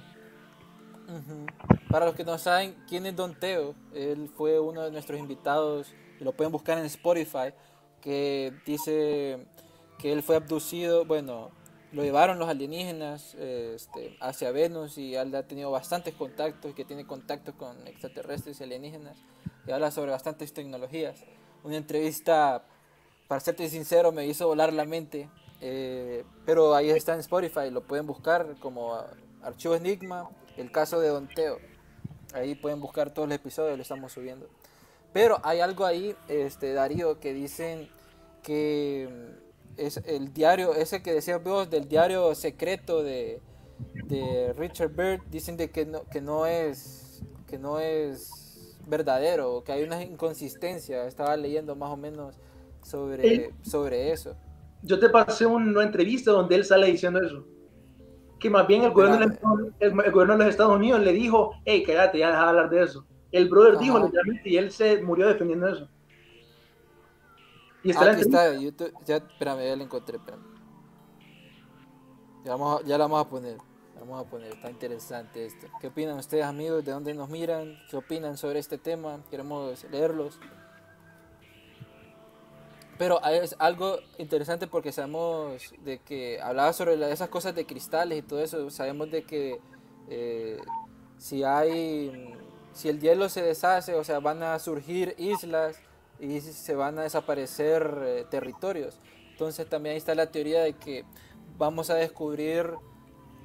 Para los que no saben quién es Don Teo, él fue uno de nuestros invitados, y lo pueden buscar en Spotify, que dice que él fue abducido, bueno, lo llevaron los alienígenas este, hacia Venus y él ha tenido bastantes contactos, que tiene contactos con extraterrestres y alienígenas, y habla sobre bastantes tecnologías. Una entrevista, para serte sincero, me hizo volar la mente, eh, pero ahí está en Spotify, lo pueden buscar como Archivo Enigma, el caso de Don Teo. Ahí pueden buscar todos los episodios, lo estamos subiendo. Pero hay algo ahí, este Darío, que dicen que mm, es el diario, ese que decías vos, del diario secreto de, de Richard Byrd, dicen de que no, que no es que no es verdadero, que hay una inconsistencia. Estaba leyendo más o menos sobre, El- sobre eso. Yo te pasé una entrevista donde él sale diciendo eso. Que más bien el gobierno, el, el gobierno de los Estados Unidos le dijo, hey, cállate, ya deja de hablar de eso. El brother dijo literalmente y él se murió defendiendo eso. Y está Ah, aquí está, YouTube. Ya, espérame, ya la encontré, espérame. Ya, vamos ya la vamos a poner. Vamos a poner, está interesante esto. ¿Qué opinan ustedes, amigos? ¿De dónde nos miran? ¿Qué opinan sobre este tema? Queremos leerlos. Pero es algo interesante porque sabemos de que hablaba sobre esas cosas de cristales y todo eso. Sabemos de que eh, si hay, si el hielo se deshace, o sea, van a surgir islas y se van a desaparecer eh, territorios. Entonces también ahí está la teoría de que vamos a descubrir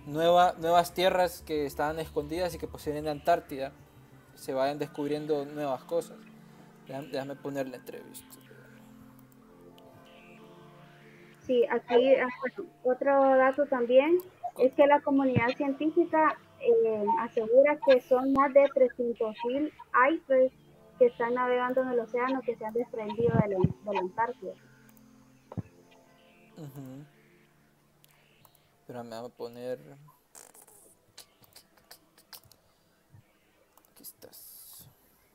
nueva- nuevas tierras que estaban escondidas y que poseen en Antártida. Se vayan descubriendo nuevas cosas. Déjame, déjame poner la entrevista. Sí, aquí ah, bueno, otro dato también es que la comunidad científica eh, asegura que son más de 300.000 icebergs que están navegando en el océano que se han desprendido de la, de la Antártida. Ujú. Espérame, vamos a poner. Aquí estás.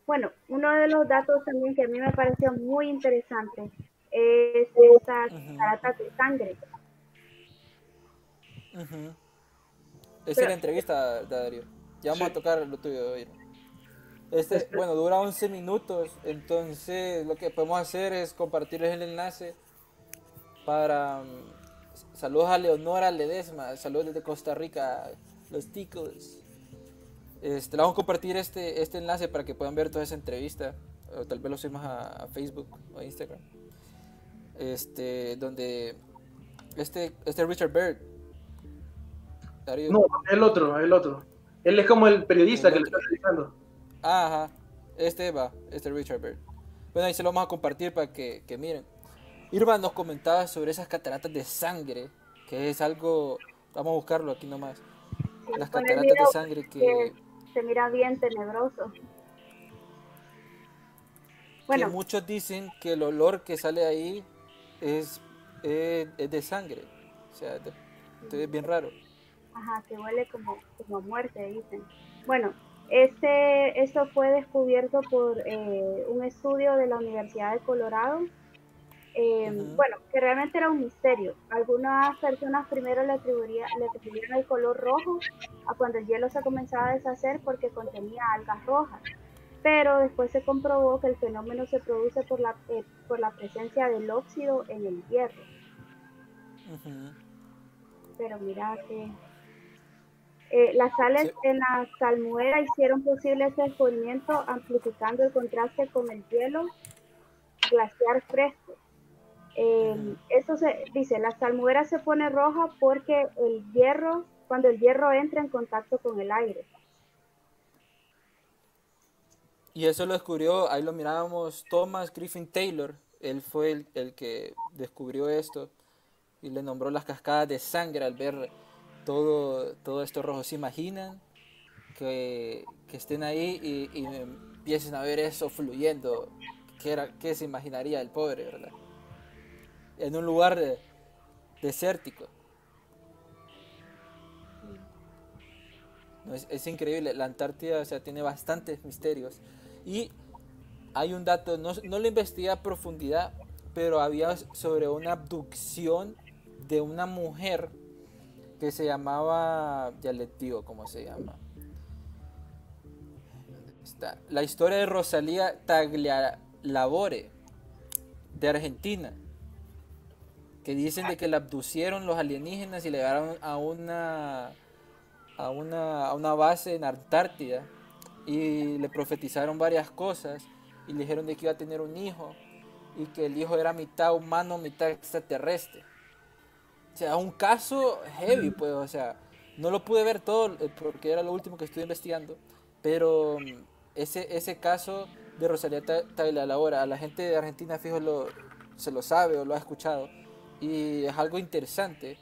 Bueno, uno de los datos también que a mí me pareció muy interesante es esta Ujú. catarata de sangre. Esa es Pero- la entrevista, Darío. Ya vamos Sí. a tocar lo tuyo hoy. Este, bueno, dura 11 minutos, entonces lo que podemos hacer es compartirles el enlace para... Saludos a Leonora Ledesma, saludos desde Costa Rica, los ticos. Este, le vamos a compartir este, este enlace para que puedan ver toda esa entrevista, o tal vez lo subimos a, a Facebook o a Instagram. Este, donde este, este Richard Bird. Darío- No, el otro, el otro. Él es como el periodista El que le otro. está realizando. Ajá, este va, este Richard Bird. Bueno, ahí se lo vamos a compartir para que, que miren. Irma nos comentaba sobre esas cataratas de sangre, que es algo, vamos a buscarlo aquí nomás. Las cataratas de sangre que, Se mira bien tenebroso. Bueno, que muchos dicen que el olor que sale ahí es, es, es de sangre. O sea, de- entonces es bien raro. Ajá, que huele como, como muerte, dicen. Bueno, este, esto fue descubierto por eh, un estudio de la Universidad de Colorado. Eh, Ujú. Bueno, que realmente era un misterio. Algunas personas primero le, atribuyeron el color rojo a cuando el hielo se comenzaba a deshacer porque contenía algas rojas. Pero después se comprobó que el fenómeno se produce por la, eh, por la presencia del óxido en el hierro. Pero mira que eh, las sales Sí. en la salmuera hicieron posible ese descubrimiento amplificando el contraste con el hielo glaciar fresco. Eh. Eso se dice, la salmuera se pone roja porque el hierro, cuando el hierro entra en contacto con el aire. Y eso lo descubrió, ahí lo mirábamos, Thomas Griffin Taylor. Él fue el, el que descubrió esto y le nombró las cascadas de sangre al ver todo, todo esto rojo. ¿Se imaginan que, que estén ahí y, y empiecen a ver eso fluyendo? ¿Qué, era, ¿Qué se imaginaría el pobre, verdad? En un lugar de- desértico. No, es, es increíble, la Antártida o tiene bastantes misterios. Y hay un dato, no, lo investigué a profundidad, pero había sobre una abducción de una mujer que se llamaba, ya les digo cómo se llama. ¿Dónde está? La historia de Rosalía Taglialavore, de Argentina, que dicen de que la abducieron los alienígenas y la llevaron a una a una, a una base en Antártida y le profetizaron varias cosas y le dijeron de que iba a tener un hijo y que el hijo era mitad humano, mitad extraterrestre. O sea, un caso heavy, pues, o sea, no lo pude ver todo eh, porque era lo último que estuve investigando, pero mm, ese, ese caso de Rosalía Ta- Taglialavora, a la gente de Argentina, fijo, lo, se lo sabe o lo ha escuchado y es algo interesante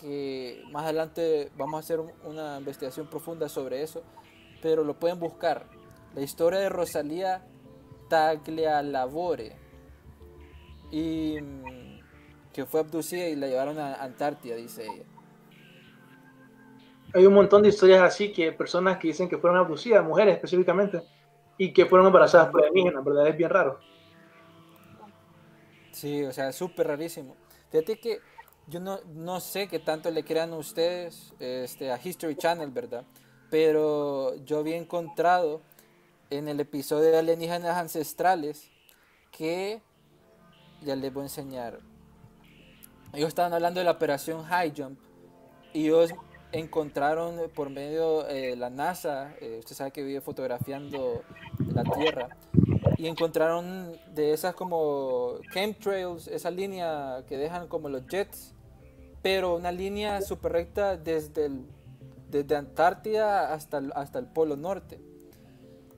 que más adelante vamos a hacer un- una investigación profunda sobre eso, pero lo pueden buscar. La historia de Rosalía Taglialavore y mm, que fue abducida y la llevaron a Antártida, dice ella. Hay un montón de historias así que personas que dicen que fueron abducidas, mujeres específicamente, y que fueron embarazadas por alienígenas, ¿verdad? Es bien raro. Sí, o sea, es súper rarísimo. Fíjate que yo no, no sé qué tanto le crean ustedes este, a History Channel, ¿verdad? Pero yo había encontrado en el episodio de alienígenas ancestrales que ya les voy a enseñar. Ellos estaban hablando de la operación High Jump y ellos encontraron por medio de la NASA, eh, usted sabe que vive fotografiando la Tierra, y encontraron de esas como chemtrails, esa línea que dejan como los jets, pero una línea súper recta desde, el, desde Antártida hasta el, hasta el Polo Norte.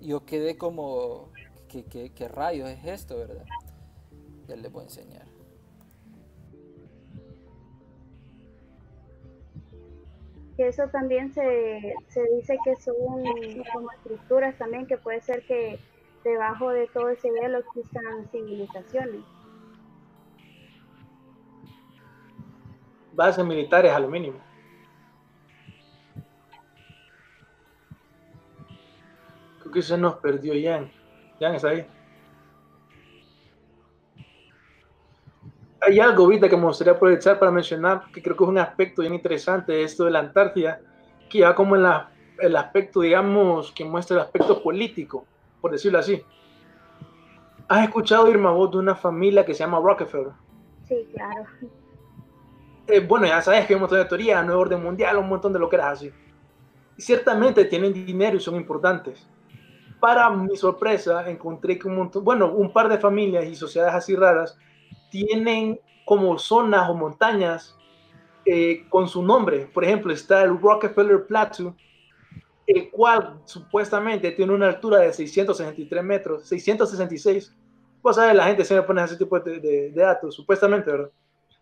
Yo quedé como, ¿qué, qué, qué rayos es esto, verdad? Ya les voy a enseñar. Que eso también se, se dice que son como estructuras también, que puede ser que debajo de todo ese hielo existan civilizaciones. Bases militares a lo mínimo. Creo que se nos perdió Jan. Jan está ahí. Hay algo ahorita que me gustaría aprovechar para mencionar, que creo que es un aspecto bien interesante de esto de la Antártida, que ya como en la- el aspecto, digamos, que muestra el aspecto político. Por decirlo así. ¿Has escuchado, Irma, vos de una familia que se llama Rockefeller? Sí, claro. Eh, bueno, ya sabes que hay un montón de teorías, nuevo orden mundial, un montón de lo que era así. Y ciertamente tienen dinero y son importantes. Para mi sorpresa, encontré que un montón, bueno, un par de familias y sociedades así raras tienen como zonas o montañas eh, con su nombre. Por ejemplo, está el Rockefeller Plateau, el cual supuestamente tiene una altura de 663 metros, 666. Pues sabes, la gente siempre pone ese tipo de, de- de datos, supuestamente, ¿verdad?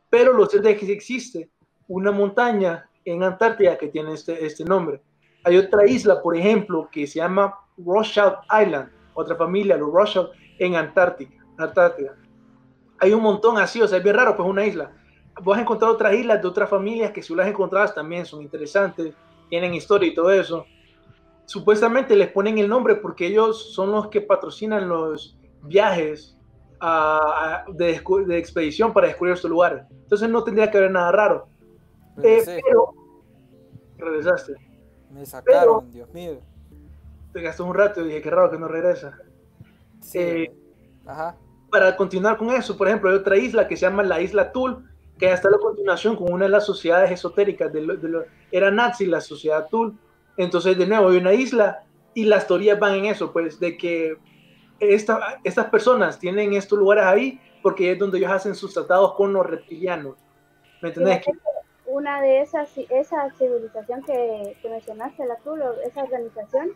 Pero lo cierto es que existe una montaña en Antártida que tiene este, este nombre. Hay otra isla, por ejemplo, que se llama Rothschild Island, otra familia, los Rothschild, en Antártica, Antártida. Hay un montón así, o sea, es bien raro, pues una isla. Vas a encontrar otras islas de otras familias que si las encontradas también son interesantes, tienen historia y todo eso. Supuestamente les ponen el nombre porque ellos son los que patrocinan los viajes a- a- de, de expedición para descubrir estos lugares. Entonces no tendría que haber nada raro. Eh, Regresé, pero regresaste. me sacaron, Dios mío. Te gastó un rato y dije, qué raro que no regresa. Sí, Eh, Ajá. para continuar con eso, por ejemplo, hay otra isla que se llama la isla Tul, que ya está la continuación con una de las sociedades esotéricas, de lo- de lo- era nazi la sociedad Tul. Entonces, de nuevo, hay una isla y las teorías van en eso, pues, de que esta- estas personas tienen estos lugares ahí porque es donde ellos hacen sus tratados con los reptilianos. ¿Me entendés? Una de esas, esa civilización que, que mencionaste, la Tulo, esa organización,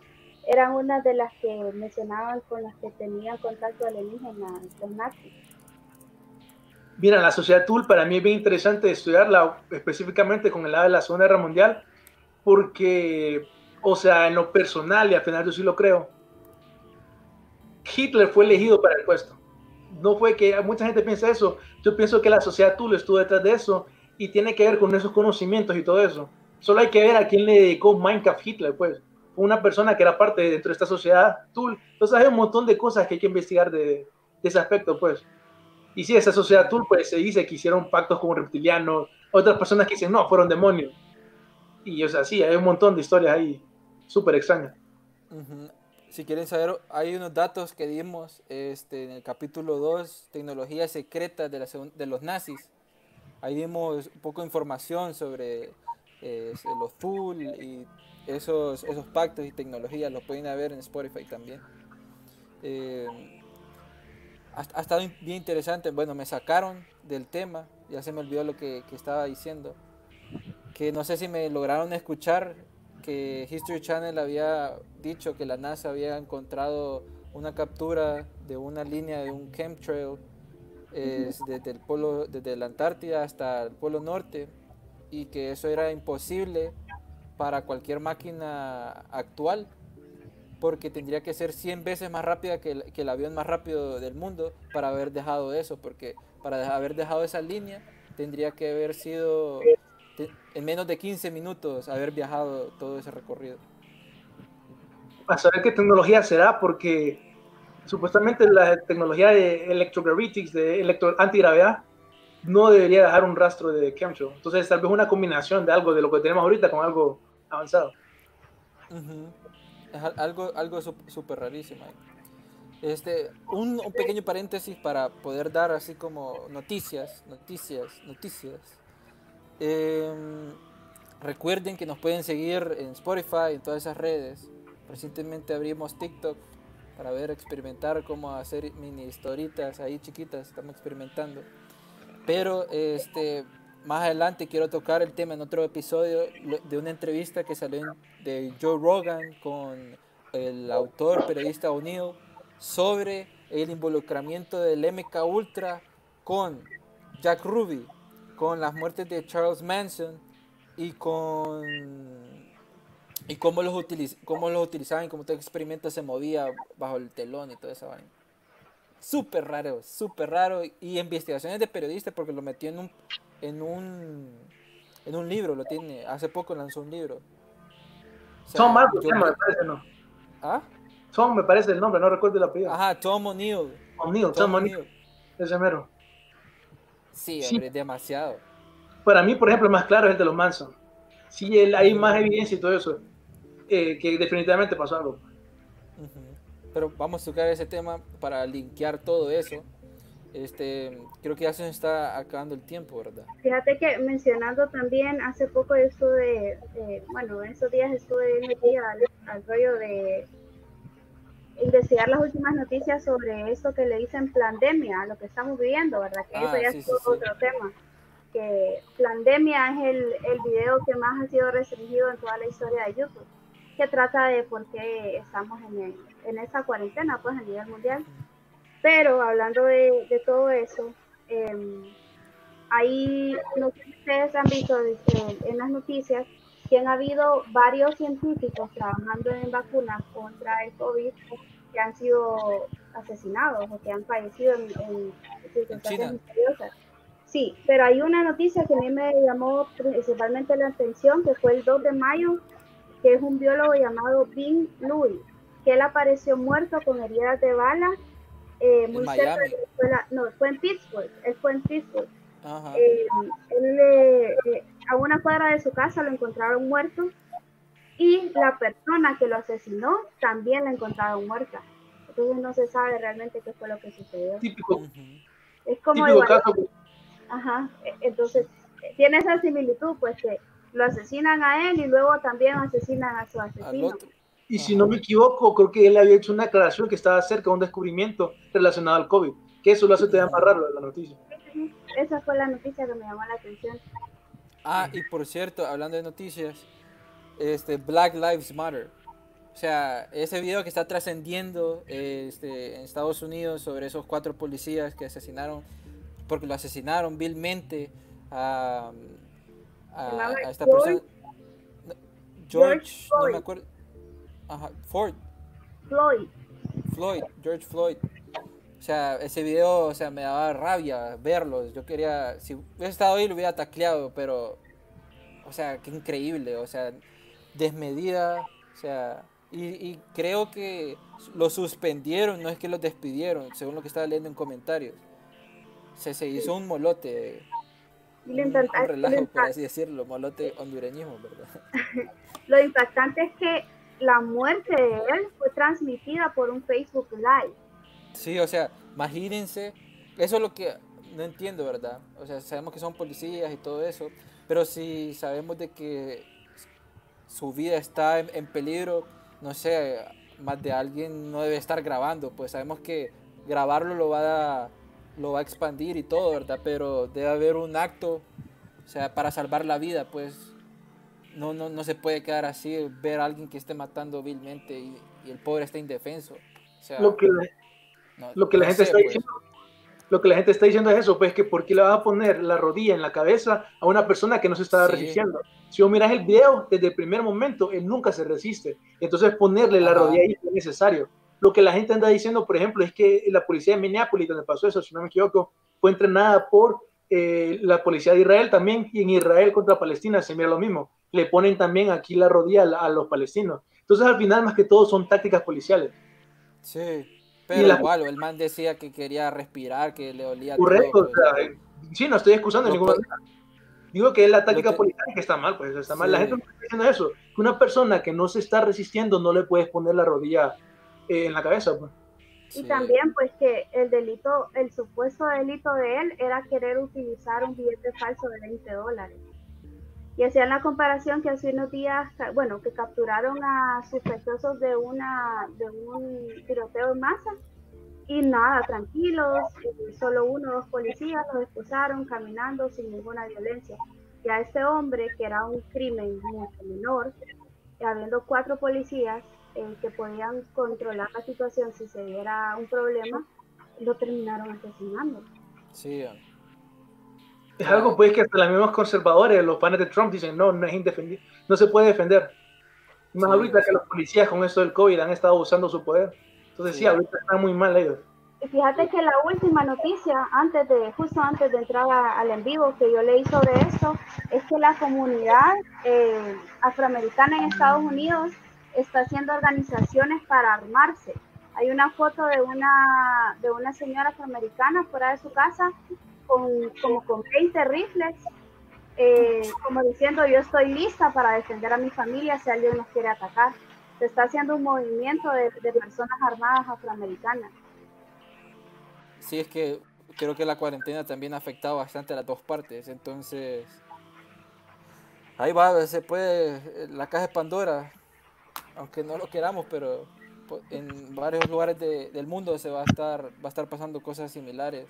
eran una de las que mencionaban con las que tenían contacto alienígena, los nazis. Mira, la sociedad Tul para mí es bien interesante estudiarla específicamente con el lado de la Segunda Guerra Mundial, porque, o sea, en lo personal, y al final yo sí lo creo, Hitler fue elegido para el puesto. No fue que mucha gente piensa eso. Yo pienso que la sociedad Tul estuvo detrás de eso y tiene que ver con esos conocimientos y todo eso. Solo hay que ver a quién le dedicó Minecraft Hitler, pues. Una persona que era parte de- dentro de esta sociedad Tul. Entonces hay un montón de cosas que hay que investigar de, de ese aspecto, pues. Y sí, esa sociedad Tul, pues se dice que hicieron pactos con reptilianos, otras personas que dicen, no, fueron demonios. Y, o sea, sí, hay un montón de historias ahí súper extrañas. Ujú. Si quieren saber, hay unos datos que dimos este, en el capítulo 2, tecnologías secretas de, la de los nazis. Ahí dimos un poco de información sobre eh, los Thul y esos, esos pactos y tecnologías. Los pueden ver en Spotify también. Eh, ha, ha estado bien interesante. Bueno, me sacaron del tema. Ya se me olvidó lo que, que estaba diciendo. Que no sé si me lograron escuchar que History Channel había dicho que la NASA había encontrado una captura de una línea de un chemtrail es desde el polo desde la Antártida hasta el polo norte y que eso era imposible para cualquier máquina actual porque tendría que ser 100 veces más rápida que el, que el avión más rápido del mundo para haber dejado eso porque para haber dejado esa línea tendría que haber sido en menos de 15 minutos haber viajado todo ese recorrido. A saber qué tecnología será, porque supuestamente la tecnología de electrogravitics, de electro antigravedad, no debería dejar un rastro de chemtrail. Entonces, tal vez una combinación de algo de lo que tenemos ahorita con algo avanzado. Ujú. Es al- algo, algo súper rarísimo. Este, un, un pequeño paréntesis para poder dar así como noticias, noticias, noticias. Em, recuerden que nos pueden seguir en Spotify, en todas esas redes. Recientemente abrimos TikTok para ver, experimentar cómo hacer mini historitas ahí chiquitas, estamos experimentando. Pero este, más adelante quiero tocar el tema en otro episodio de una entrevista que salió de Joe Rogan con el autor periodista O'Neill sobre el involucramiento del MK Ultra con Jack Ruby, con las muertes de Charles Manson y con y cómo los utiliz cómo los utilizaban y cómo todo experimento se movía bajo el telón y toda esa vaina. Súper raro, súper raro. Y investigaciones de periodistas porque lo metió en un, en un, en un libro, lo tiene. Hace poco lanzó un libro. O sea, Son Marcos, yo- me parece, ¿no? ¿Ah? Son, me parece el nombre, no recuerdo el apellido. Ajá, Tom O'Neill. O'Neill, Tom Tom O'Neill, O'Neill. ese mero. Sí, Sí. hombre, demasiado. Para mí, por ejemplo, el más claro es el de los Manson. Sí, el- hay más evidencia y todo eso, eh, que definitivamente pasó algo. Pero vamos a tocar ese tema para linkear todo eso. Este, creo que ya se nos está acabando el tiempo, ¿verdad? Fíjate que mencionando también hace poco esto de, de- bueno, en esos días estuve metida al, al rollo de investigar las últimas noticias sobre esto que le dicen pandemia, lo que estamos viviendo, ¿verdad? Que Ah, eso ya sí, es sí, todo sí. otro tema. Que pandemia es el, el video que más ha sido restringido en toda la historia de YouTube, que trata de por qué estamos en, el- en esa cuarentena, pues a nivel mundial. Pero hablando de, de todo eso, em, ahí no sé si ustedes han visto eh, en las noticias que han habido varios científicos trabajando en vacunas contra el COVID que han sido asesinados o que han fallecido en, en circunstancias misteriosas. Sí, pero hay una noticia que a mí me llamó principalmente la atención, que fue el 2 de mayo, que es un biólogo llamado Bing Louis, que él apareció muerto con heridas de bala eh, muy cerca de la escuela, no, fue en Pittsburgh, él fue en Pittsburgh. Ajá. Eh, él, eh, eh, a una cuadra de su casa lo encontraron muerto y la persona que lo asesinó también la encontraron muerta. Entonces no se sabe realmente qué fue lo que sucedió. Típico. Es como típico igual- caso. Ajá, e- entonces tiene esa similitud, pues que lo asesinan a él y luego también asesinan a su asesino. Y si no me equivoco, creo que él había hecho una aclaración que estaba cerca de un descubrimiento relacionado al COVID. Que eso lo hace todavía más raro la noticia. Esa fue la noticia que me llamó la atención. Ah, y por cierto, hablando de noticias, este Black Lives Matter. O sea, ese video que está trascendiendo este, en Estados Unidos sobre esos cuatro policías que asesinaron, porque lo asesinaron vilmente a, esta George- persona. George, George no me Floyd. acuerdo. Ajá, Ford, Floyd, Floyd, George Floyd. O sea, ese video, o sea, me daba rabia verlo. Yo quería, si hubiese estado ahí, lo hubiera tacleado, pero, o sea, qué increíble, o sea, desmedida, o sea, y, y creo que lo suspendieron, no es que lo despidieron, según lo que estaba leyendo en comentarios. Se, se hizo un molote, un, un lo relajo, por así decirlo, molote hondureñismo, ¿verdad? lo impactante es que la muerte de él fue transmitida por un Facebook Live. Sí, o sea, imagínense, eso es lo que no entiendo, ¿verdad? O sea, sabemos que son policías y todo eso, pero si sabemos de que su vida está en, peligro, no sé, más de alguien no debe estar grabando, pues sabemos que grabarlo lo va a, lo va a expandir y todo, ¿verdad? Pero debe haber un acto, o sea, para salvar la vida, pues no, no, no se puede quedar así, ver a alguien que esté matando vilmente y, el pobre está indefenso. Lo que, no- lo que la gente sé, está pues. diciendo lo que la gente está diciendo es eso, pues que por qué le vas a poner la rodilla en la cabeza a una persona que no se está Sí. resistiendo. Si vos miras el video, desde el primer momento, él nunca se resiste. Entonces ponerle la Ajá. rodilla ahí es necesario. Lo que la gente anda diciendo, por ejemplo, es que la policía de Minneapolis, donde pasó eso, si no me equivoco, fue entrenada por eh, la policía de Israel también, y en Israel contra Palestina se mira lo mismo. Le ponen también aquí la rodilla a, a los palestinos. Entonces al final, más que todo, son tácticas policiales. Sí, pero la- igual, el man decía que quería respirar, que le olía Correcto, todo. o pues. sea, eh, sí, no estoy excusando ninguna que- manera. Digo que es la táctica que- policial que está mal, pues está mal. La Sí. gente no está diciendo eso. Que una persona que no se está resistiendo no le puedes poner la rodilla eh, en la cabeza. Pues. Y Sí. también pues que el delito, el supuesto delito de él era querer utilizar un billete falso de 20 dólares. Y hacían la comparación que hace unos días, bueno, que capturaron a sospechosos de una de un tiroteo en masa y nada, tranquilos, eh, solo uno o dos policías los esposaron caminando sin ninguna violencia. Y a este hombre, que era un crimen mucho menor, habiendo cuatro policías eh, que podían controlar la situación si se diera un problema, lo terminaron asesinando. Sí, Es algo pues que hasta los mismos conservadores, los panes de Trump dicen, no, no es indefendible, no se puede defender. Más Sí, ahorita sí. que los policías con esto del COVID han estado usando su poder. Entonces sí, Sí. ahorita están muy mal ellos. Y fíjate que la última noticia, antes de, justo antes de entrar a- al en vivo que yo leí sobre esto, es que la comunidad eh, afroamericana en Estados Unidos está haciendo organizaciones para armarse. Hay una foto de una, de una señora afroamericana fuera de su casa con, como con 20 rifles, eh, como diciendo yo estoy lista para defender a mi familia si alguien nos quiere atacar. se está haciendo un movimiento de, de personas armadas afroamericanas. Sí, es que creo que la cuarentena también ha afectado bastante a las dos partes. Entonces, ahí va, se puede, la caja de Pandora, aunque no lo queramos, pero en varios lugares de- del mundo se va a estar, va a estar pasando cosas similares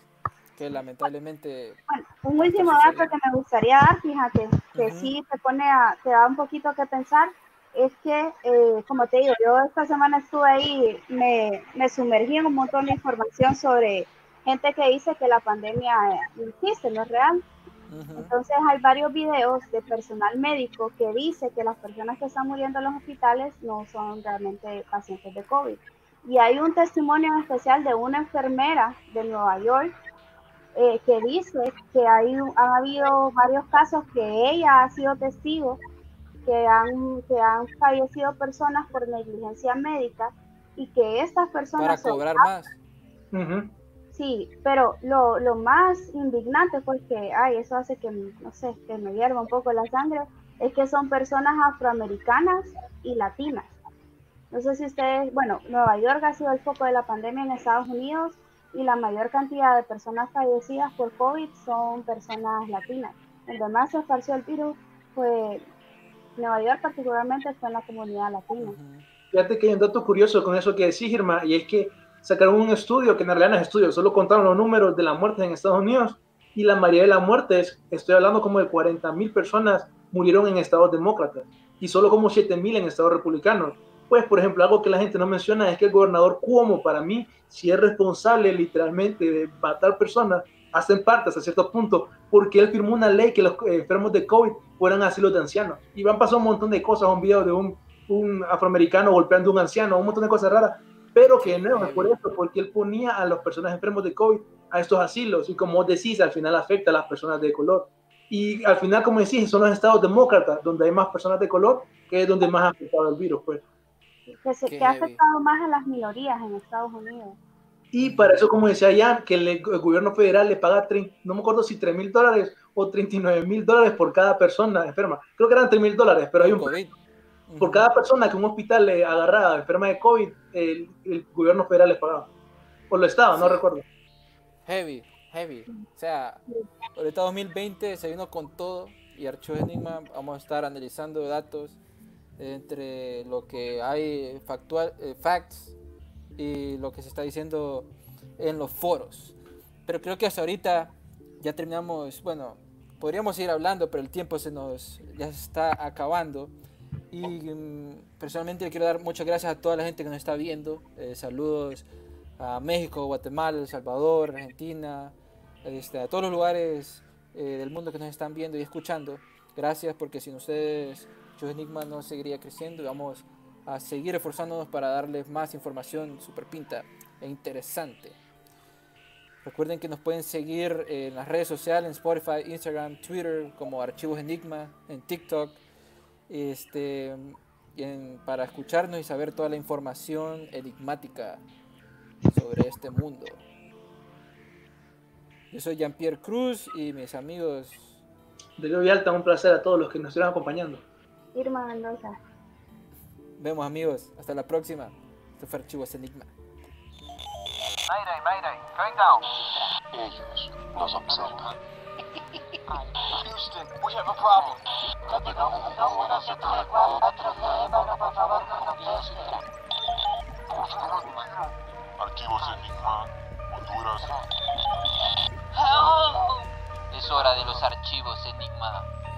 que lamentablemente Bueno, un último dato que me gustaría dar, fíjate, que Ujú. sí te pone a, te da un poquito que pensar, es que, eh, como te digo, yo esta semana estuve ahí, me, me sumergí en un montón de información sobre gente que dice que la pandemia eh, no existe, no es real. Entonces hay varios videos de personal médico que dice que las personas que están muriendo en los hospitales no son realmente pacientes de COVID. Y hay un testimonio en especial de una enfermera de Nueva York eh, que dice que hay, un- han habido varios casos que ella ha sido testigo, que han, que han fallecido personas por negligencia médica y que estas personas para son cobrar más. Ujú. Sí, pero lo, lo más indignante, porque, ay, eso hace que, no sé, que me hierva un poco la sangre, es que son personas afroamericanas y latinas. No sé si ustedes, bueno, Nueva York ha sido el foco de la pandemia en Estados Unidos y la mayor cantidad de personas fallecidas por COVID son personas latinas. Donde más se esparció el virus fue Nueva York, particularmente fue en la comunidad latina. Fíjate que hay un dato curioso con eso que decís, Irma, y es que sacaron un estudio, que en realidad no es estudio, solo contaron los números de las muertes en Estados Unidos, y la mayoría de las muertes, estoy hablando como de 40 mil personas, murieron en estados demócratas, y solo como 7 mil en estados republicanos. Pues, por ejemplo, algo que la gente no menciona es que el gobernador Cuomo, para mí, si es responsable literalmente de matar personas, hasta en parte, hasta cierto punto, porque él firmó una ley que los eh, enfermos de COVID fueran asilos de ancianos. Y van pasando un montón de cosas, un video de un un afroamericano golpeando a un anciano, un montón de cosas raras, pero que no es por eso, porque él ponía a las personas enfermos de COVID a estos asilos y como decís, al final afecta a las personas de color. Y al final, como decís, son los estados demócratas donde hay más personas de color, que es donde más ha afectado el virus, pues. Que, se, que ha afectado más a las minorías en Estados Unidos. Y para eso, como decía Jan, que el, el gobierno federal le paga, trein- no me acuerdo si 3 mil dólares o 39 mil dólares por cada persona enferma. Creo que eran 3 mil dólares, pero hay un COVID. por cada persona que un hospital le agarraba enferma de COVID, el, el gobierno federal les pagaba. O lo estaba, no Sí. recuerdo. Heavy, heavy. O sea, ahorita 2020 se vino con todo y Archivos Enigma vamos a estar analizando datos entre lo que hay factual, eh, facts y lo que se está diciendo en los foros. Pero creo que hasta ahorita ya terminamos, bueno, podríamos seguir hablando, pero el tiempo se nos ya se está acabando. Y mm, personalmente le quiero dar muchas gracias a toda la gente que nos está viendo. Eh, saludos a México, Guatemala, El Salvador, Argentina, este, a todos los lugares eh, del mundo que nos están viendo y escuchando. Gracias porque sin ustedes Yo Enigma no seguiría creciendo y vamos a seguir esforzándonos para darles más información super pinta e interesante. Recuerden que nos pueden seguir en las redes sociales, en Spotify, Instagram, Twitter, como Archivos Enigma, en TikTok, este, para escucharnos y saber toda la información enigmática sobre este mundo. Yo soy Jean-Pierre Cruz y mis amigos. De Alta, un placer a todos los que nos estuvieron acompañando. Irma Mendoza. Vemos amigos, hasta la próxima. Esto fue Archivos Enigma. Mayday, Mayday, going down. Ellos nos observan. Houston, we have a problem. Código 17344, por favor, no empiece. Archivos Enigma, Honduras. Help! Es hora de los archivos Enigma.